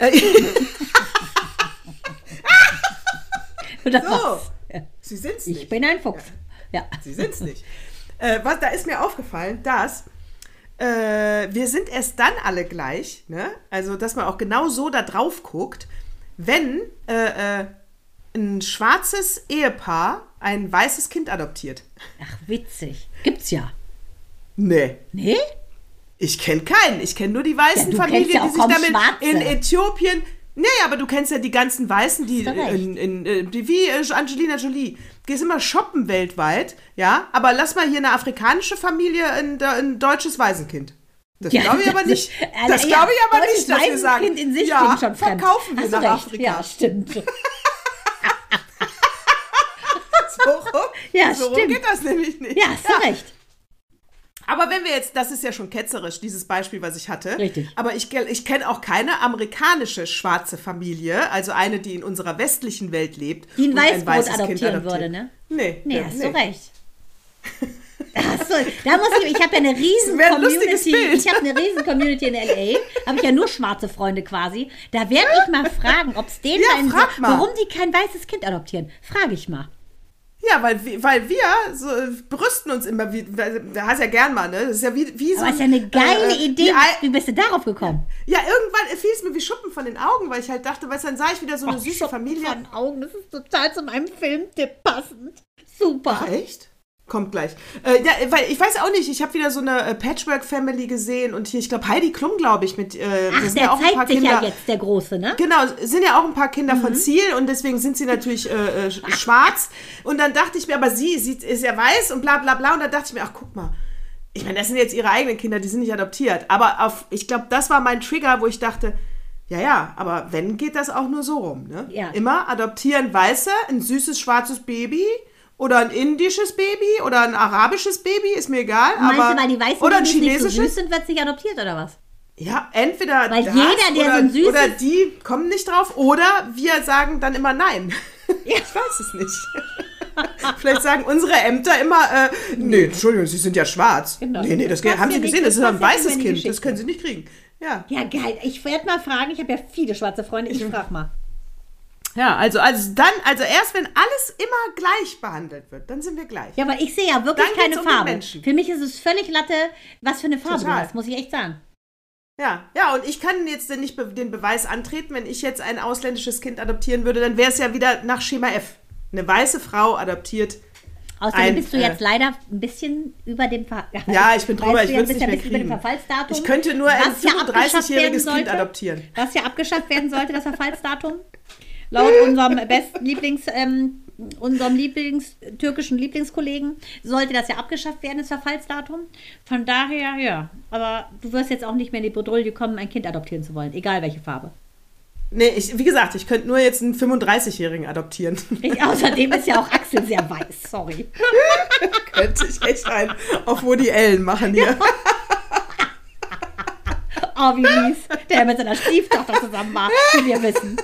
[LAUGHS] Oder so, was? sie sind's Ich nicht. bin ein Fuchs. Ja. Sie sind's nicht. Äh, was, da ist mir aufgefallen, dass äh, wir sind erst dann alle gleich, ne? Also, dass man auch genau so da drauf guckt, wenn äh, äh, ein schwarzes Ehepaar ein weißes Kind adoptiert. Ach, witzig. Gibt's ja. Nee. Nee? Ich kenne keinen. Ich kenne nur die weißen Ja, Familien, ja die sich damit Schwarze. in Äthiopien. Nee, aber du kennst ja die ganzen Weißen, die in, in, äh, die, wie äh, Angelina Jolie. Gehst immer shoppen weltweit, ja, aber lass mal hier eine afrikanische Familie ein, ein deutsches Waisenkind. Das Ja, glaube ich aber nicht. ist- Das ja, glaube ich aber nicht, dass wir sagen, Waisenkind in sich ja, schon verkaufen wir nach recht. Afrika. Ja, stimmt. [LAUGHS] So rum, Ja, so rum stimmt. geht das nämlich nicht. Ja, hast du recht. Aber wenn wir jetzt, das ist ja schon ketzerisch, dieses Beispiel, was ich hatte. Richtig. Aber ich, ich kenne auch keine amerikanische schwarze Familie, also eine, die in unserer westlichen Welt lebt. Die ein Weißbrot weißes Kind adoptieren adoptiert. würde, ne? Nee. Nee, ja, hast du recht. [LAUGHS] Ach so, da muss ich, ich habe ja eine riesen [LAUGHS] ein Community, ich habe eine riesen Community in L.A., habe ich ja nur schwarze Freunde quasi. Da werde ich mal fragen, ob es denen Ja, mal. warum die kein weißes Kind adoptieren. Frage ich mal. Ja, weil, wir- weil wir so äh, brüsten uns immer, wie, hast ja gern mal, ne? Das ist ja wie, wie so. Aber ist ja eine geile äh, Idee. Wie, bist du darauf gekommen? ja, irgendwann fiel es mir wie Schuppen von den Augen, weil ich halt dachte, weißt du, dann sah ich wieder so eine süße Familie. Von Augen, das ist total zu meinem Filmtipp passend. Super. Ach, echt? Kommt gleich. Äh, ja, weil ich weiß auch nicht, ich habe wieder so eine äh, Patchwork-Family gesehen und hier, ich glaube, Heidi Klum, glaube ich, mit. Äh, Ach, sind der ja auch ein paar zeigt sich Kinder. ja jetzt, der Große, ne? Genau, sind ja auch ein paar Kinder Mhm. von Ziel und deswegen sind sie natürlich äh, äh, sch- schwarz. Und dann dachte ich mir, aber sie, sie ist ja weiß und bla bla bla. Und dann dachte ich mir, ach guck mal, ich meine, das sind jetzt ihre eigenen Kinder, die sind nicht adoptiert. Aber auf, ich glaube, das war mein Trigger, wo ich dachte, ja, ja, aber wenn, geht das auch nur so rum. Ne? Ja. Immer adoptieren Weiße, ein süßes schwarzes Baby. Oder ein indisches Baby oder ein arabisches Baby, ist mir egal. Meinst aber, du, weil die weißen oder ein Babys nicht so chinesisches. süß sind, wird sich adoptiert oder was? Ja, entweder Weil das jeder, der oder, so süßes- oder die kommen nicht drauf oder wir sagen dann immer nein. [LAUGHS] Ich weiß es nicht. [LAUGHS] Vielleicht sagen unsere Ämter immer, äh, nee, Entschuldigung, Sie sind ja schwarz. Genau. Nee, nee, das, Das haben Sie ja gesehen, nicht, das ist ein ja weißes nicht Kind, das können Sie nicht kriegen. Ja. Ja, geil. Ich werde mal fragen. Ich habe ja viele schwarze Freunde. Ich frage mal. Ja, also, also dann, also erst wenn alles immer gleich behandelt wird, dann sind wir gleich. Ja, aber ich sehe ja wirklich keine um Farbe. Für mich ist es völlig Latte, was für eine Farbe du Total. hast, muss ich echt sagen. Ja, ja, und ich kann jetzt denn nicht den Beweis antreten, wenn ich jetzt ein ausländisches Kind adoptieren würde, dann wäre es ja wieder nach Schema F. Eine weiße Frau adoptiert. Außerdem Ein, bist du äh, jetzt leider ein bisschen über dem Ver Ja, ich bin drüber, ich du, würd's bist nicht ja mehr kriegen. Verfallsdatum. Ich könnte nur ein was ja abgeschafft 35-jähriges werden Kind adoptieren. Was ja abgeschafft werden sollte, das Verfallsdatum. Laut unserem besten Lieblings, ähm, unserem Lieblings, türkischen Lieblingskollegen sollte das ja abgeschafft werden, das Verfallsdatum. Von daher, ja. Aber du wirst jetzt auch nicht mehr in die Bredouille kommen, ein Kind adoptieren zu wollen, egal welche Farbe. Nee, ich, wie gesagt, ich könnte nur jetzt einen 35-Jährigen adoptieren. Ich, außerdem ist ja auch Axel sehr weiß, sorry. [LAUGHS] könnte ich echt einen auf Woody Allen machen hier. Oh, wie mies. Der mit seiner Stieftochter zusammen war, wie wir wissen.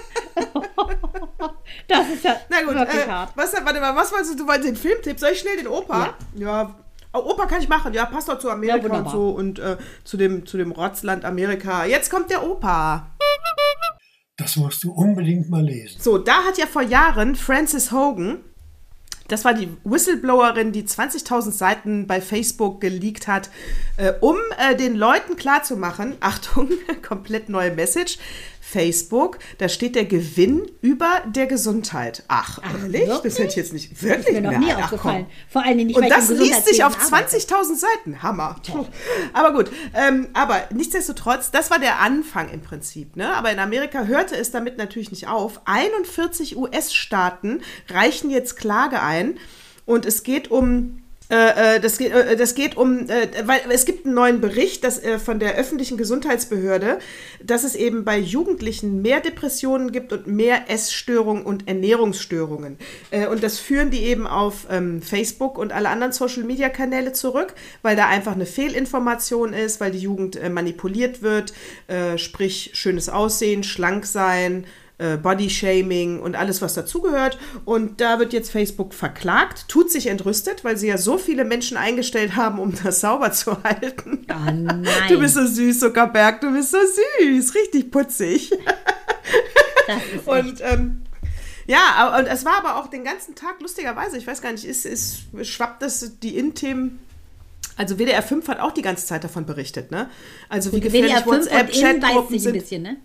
[LAUGHS] Das ist ja Na gut, wirklich äh, hart. was, warte mal, was wolltest du? Du wolltest den Filmtipp? Soll ich schnell den Opa? Ja. Oh, Opa kann ich machen, ja, passt doch zu Amerika Ja, und so und äh, zu, dem, zu dem Rotzland Amerika. Jetzt kommt der Opa. Das musst du unbedingt mal lesen. So, da hat ja vor Jahren Frances Hogan, das war die Whistleblowerin, die 20.000 Seiten bei Facebook geleakt hat, äh, um äh, den Leuten klarzumachen, [LAUGHS] Achtung, komplett neue Message, Facebook, da steht der Gewinn über der Gesundheit. Ach, ehrlich? Das wirklich? hätte ich jetzt nicht Ist wirklich mir noch mehr. nie Ach, aufgefallen. Vor allen Dingen nicht, Und das liest sich auf Gesundheitswesen arbeite. 20.000 Seiten. Hammer. Aber gut. Ähm, aber nichtsdestotrotz, das war der Anfang im Prinzip. Ne? Aber in Amerika hörte es damit natürlich nicht auf. 41 US-Staaten reichen jetzt Klage ein. Und es geht um. Äh, äh, das, geht, äh, das geht um, weil es gibt einen neuen Bericht dass, von der öffentlichen Gesundheitsbehörde, dass es eben bei Jugendlichen mehr Depressionen gibt und mehr Essstörungen und Ernährungsstörungen. Äh, und das führen die eben auf ähm, Facebook und alle anderen Social-Media-Kanäle zurück, weil da einfach eine Fehlinformation ist, weil die Jugend manipuliert wird, sprich schönes Aussehen, schlank sein, äh, Body-Shaming und alles, was dazugehört. Und da wird jetzt Facebook verklagt, tut sich entrüstet, weil sie ja so viele Menschen eingestellt haben, um das sauber zu [LAUGHS] halten. Oh nein. Du bist so süß, Zuckerberg, du bist so süß, richtig putzig. [LAUGHS] Und ähm, ja, und es war aber auch den ganzen Tag, lustigerweise, ich weiß gar nicht, ist, ist, schwappt das die In-Themen. Also WDR 5 hat auch die ganze Zeit davon berichtet, ne? Also wie gefährlich WDR 5 und innen beißt WhatsApp-Chatgruppen sich ein sind. bisschen, ne?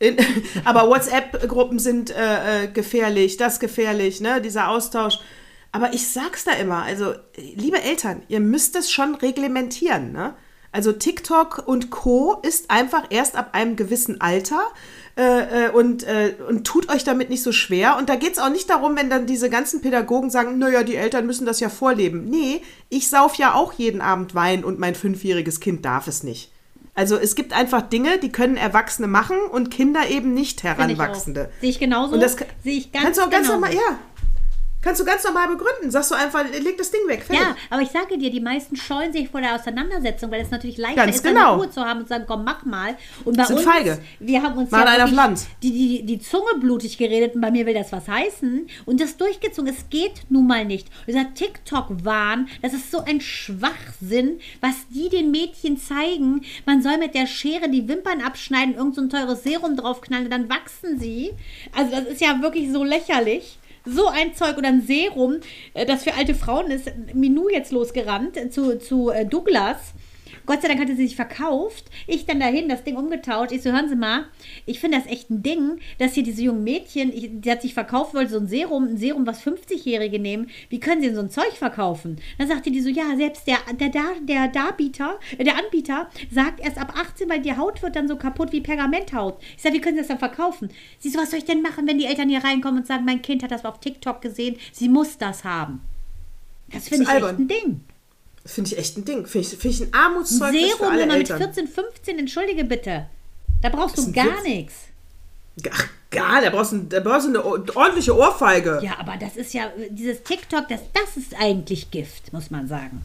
In, [LAUGHS] aber WhatsApp-Gruppen sind äh, äh, gefährlich, das gefährlich, ne, dieser Austausch. Aber ich sag's da immer, also liebe Eltern, ihr müsst es schon reglementieren, ne? Also TikTok und Co. ist einfach erst ab einem gewissen Alter äh, äh, und, äh, und tut euch damit nicht so schwer. Und da geht's auch nicht darum, wenn dann diese ganzen Pädagogen sagen, naja, die Eltern müssen das ja vorleben. Nee, ich sauf ja auch jeden Abend Wein und mein fünfjähriges Kind darf es nicht. Also es gibt einfach Dinge, die können Erwachsene machen und Kinder eben nicht. Heranwachsende. Sehe ich genauso. Und das Sehe ich ganz Kannst du auch ganz genauso. normal, ja. Kannst du ganz normal begründen. Sagst du einfach, leg das Ding weg. Fertig. Ja, aber ich sage dir, die meisten scheuen sich vor der Auseinandersetzung, weil es natürlich leichter Ganz ist, genau. eine Ruhe zu haben und zu sagen, komm, mach mal. Und bei Sind uns, feige. wir haben uns einen auf wirklich Land. Die, die, die Zunge blutig geredet und bei mir will das was heißen. Und das durchgezogen, es geht nun mal nicht. Und dieser TikTok-Wahn, das ist so ein Schwachsinn, was die den Mädchen zeigen. Man soll mit der Schere die Wimpern abschneiden, irgend so ein teures Serum draufknallen, dann wachsen sie. Also das ist ja wirklich so lächerlich. So ein Zeug oder ein Serum, äh, das für alte Frauen ist. Minou jetzt losgerannt äh, zu, zu äh, Douglas. Gott sei Dank hatte sie sich verkauft. Ich dann dahin, das Ding umgetauscht. Ich so, hören Sie mal, ich finde das echt ein Ding, dass hier diese jungen Mädchen, ich, die hat sich verkauft, wollte so ein Serum, ein Serum, was 50-Jährige nehmen. Wie können sie denn so ein Zeug verkaufen? Dann sagte die so, ja, selbst der, der, der, der Darbieter, äh, der Anbieter sagt erst ab 18, weil die Haut wird dann so kaputt wie Pergamenthaut. Ich sage, wie können Sie das dann verkaufen? Sie so, was soll ich denn machen, wenn die Eltern hier reinkommen und sagen, mein Kind hat das auf TikTok gesehen, sie muss das haben. Das finde ich ist echt albern. ein Ding. Finde ich echt ein Ding. Finde ich, find ich ein Armutszeugnis für Serum, alle wenn man mit Eltern. 14, 15, entschuldige bitte. Da brauchst du gar nichts. Ach, gar, da brauchst du da brauchst du eine ordentliche Ohrfeige. Ja, aber das ist ja, dieses TikTok, das, das ist eigentlich Gift, muss man sagen.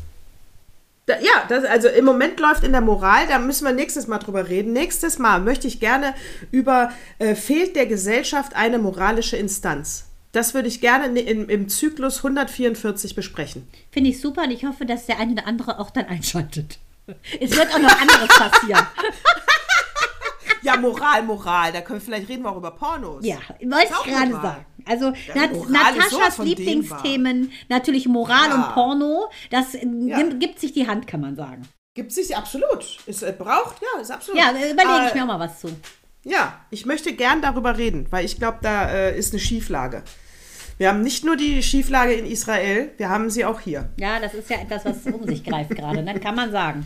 Da, ja, das, also im Moment läuft in der Moral, da müssen wir nächstes Mal drüber reden. Nächstes Mal möchte ich gerne über, äh, fehlt der Gesellschaft eine moralische Instanz? Das würde ich gerne ne- im, im Zyklus 144 besprechen. Finde ich super und ich hoffe, dass der eine oder andere auch dann einschaltet. Es wird auch noch anderes passieren. [LAUGHS] Ja, Moral, Moral. Da können wir vielleicht reden wir auch über Pornos. Ja, wollte ich gerade Moral. sagen. Also Ja, Nat Nataschas Lieblingsthemen, natürlich Moral Ja. und Porno, das äh, Ja. gibt sich die Hand, kann man sagen. Gibt sich absolut. Ist äh, braucht, ja, ist absolut. Ja, äh, überlege Äh, ich mir auch mal was zu. Ja, ich möchte gern darüber reden, weil ich glaube, da äh, ist eine Schieflage. Wir haben nicht nur die Schieflage in Israel, wir haben sie auch hier. Ja, das ist ja etwas, was um sich greift gerade, ne? kann man sagen.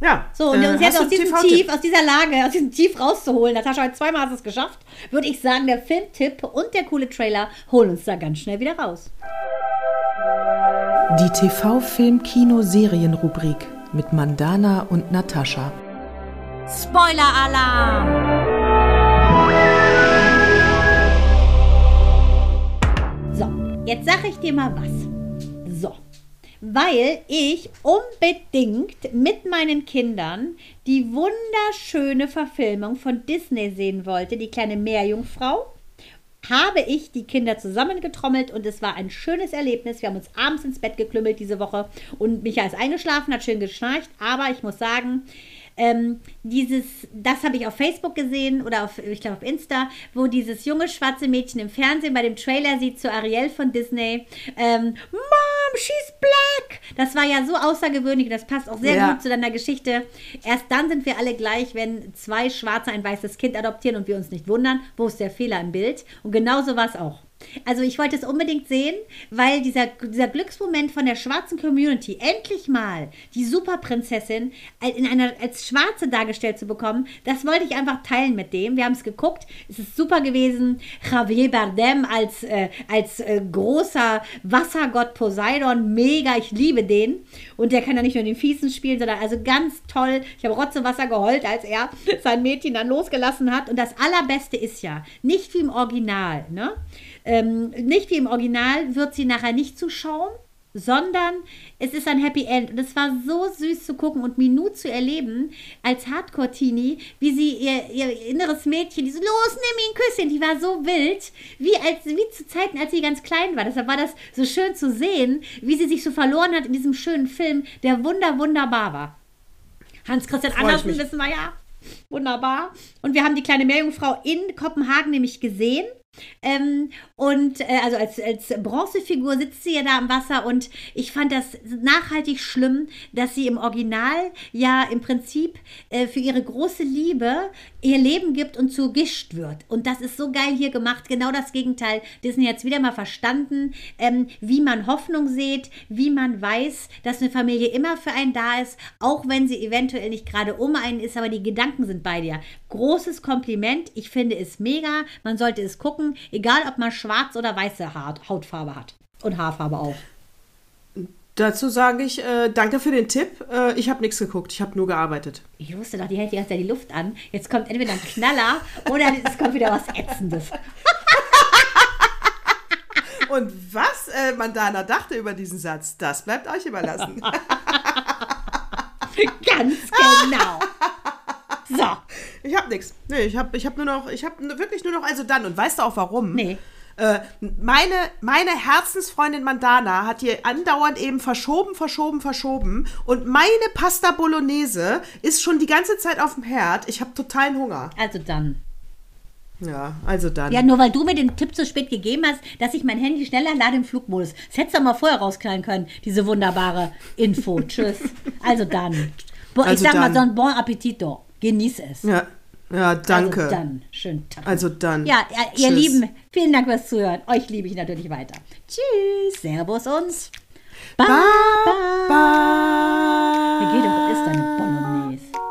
Ja. So, und äh, uns jetzt aus diesem? Tief, aus dieser Lage, aus diesem Tief rauszuholen, Natascha hat zweimal es geschafft, würde ich sagen, der Filmtipp und der coole Trailer holen uns da ganz schnell wieder raus. Die TV-Film-Kino-Serien-Rubrik mit Mandana und Natascha. Spoiler-Alarm! Jetzt sage ich dir mal was. So, weil ich unbedingt mit meinen Kindern die wunderschöne Verfilmung von Disney sehen wollte, die kleine Meerjungfrau habe ich die Kinder zusammengetrommelt und es war ein schönes Erlebnis. Wir haben uns abends ins Bett geklümmelt diese Woche und Micha ist eingeschlafen, hat schön geschnarcht, aber ich muss sagen, ähm, dieses, das habe ich auf Facebook gesehen oder auf, ich glaube auf Insta, wo dieses junge schwarze Mädchen im Fernsehen bei dem Trailer sieht zu Ariel von Disney, ähm, Mom, she's black. Das war ja so außergewöhnlich, das passt auch sehr Ja. gut zu deiner Geschichte. Erst dann sind wir alle gleich, wenn zwei Schwarze ein weißes Kind adoptieren und wir uns nicht wundern, wo ist der Fehler im Bild. Und genauso war es auch. Also ich wollte es unbedingt sehen, weil dieser, dieser Glücksmoment von der schwarzen Community, endlich mal die Superprinzessin in einer, als Schwarze dargestellt zu bekommen, das wollte ich einfach teilen mit dem. Wir haben es geguckt, es ist super gewesen. Javier Bardem als, äh, als äh, großer Wassergott Poseidon, mega, ich liebe den. Und der kann ja nicht nur den Fiesen spielen, sondern also ganz toll. Ich habe Rotze Wasser geheult, als er [LAUGHS] sein Mädchen dann losgelassen hat. Und das Allerbeste ist ja, nicht wie im Original, ne? Ähm, nicht wie im Original wird sie nachher nicht zu Schaum, sondern es ist ein Happy End. Und es war so süß zu gucken und Minou zu erleben als Hardcore-Teenie, wie sie ihr, ihr inneres Mädchen, die so, los, nimm ihn ein Küsschen, die war so wild, wie, als, wie zu Zeiten, als sie ganz klein war. Deshalb war das so schön zu sehen, wie sie sich so verloren hat in diesem schönen Film, der wunder, wunderbar war. Hans-Christian Andersen wissen wir ja. Wunderbar. Und wir haben die kleine Meerjungfrau in Kopenhagen nämlich gesehen. Ähm, und äh, also als, als Bronzefigur sitzt sie ja da am Wasser und ich fand das nachhaltig schlimm, dass sie im Original ja im Prinzip äh, für ihre große Liebe ihr Leben gibt und zu Gischt wird. Und das ist so geil hier gemacht, genau das Gegenteil. Disney hat es wieder mal verstanden, ähm, wie man Hoffnung sieht, wie man weiß, dass eine Familie immer für einen da ist, auch wenn sie eventuell nicht gerade um einen ist, aber die Gedanken sind bei dir. Großes Kompliment, ich finde es mega, man sollte es gucken, egal ob man schwarz oder weiße Haut, Hautfarbe hat. Und Haarfarbe auch. Dazu sage ich, äh, danke für den Tipp. Äh, ich habe nichts geguckt, ich habe nur gearbeitet. Ich wusste doch, die hält die ganze Zeit die Luft an. Jetzt kommt entweder ein Knaller oder es kommt wieder was Ätzendes. [LAUGHS] Und was äh, Mandana dachte über diesen Satz, das bleibt euch überlassen. [LAUGHS] Ganz genau. So. Ich habe nichts. Nee, ich habe ich hab nur noch, ich habe wirklich nur noch also dann. Und weißt du auch warum? Nee. Äh, meine, meine Herzensfreundin Mandana hat hier andauernd eben verschoben, verschoben, verschoben. Und meine Pasta Bolognese ist schon die ganze Zeit auf dem Herd. Ich habe totalen Hunger. Also dann. Ja, also dann. Ja, nur weil du mir den Tipp zu spät gegeben hast, dass ich mein Handy schneller lade im Flugmodus. Das hättest du mal vorher rausknallen können, diese wunderbare Info. [LAUGHS] Tschüss. Also dann. Bo Also ich sag mal dann. so ein Bon Appetito. Genieß es. ja, ja, danke. Also dann. Schönen Tag. Also dann. Ja, ihr Tschüss. Lieben, vielen Dank fürs Zuhören. Euch liebe ich natürlich weiter. Tschüss. Servus uns. Bye. Bye. bye. Bye. Geh doch, isst deine Bolognese.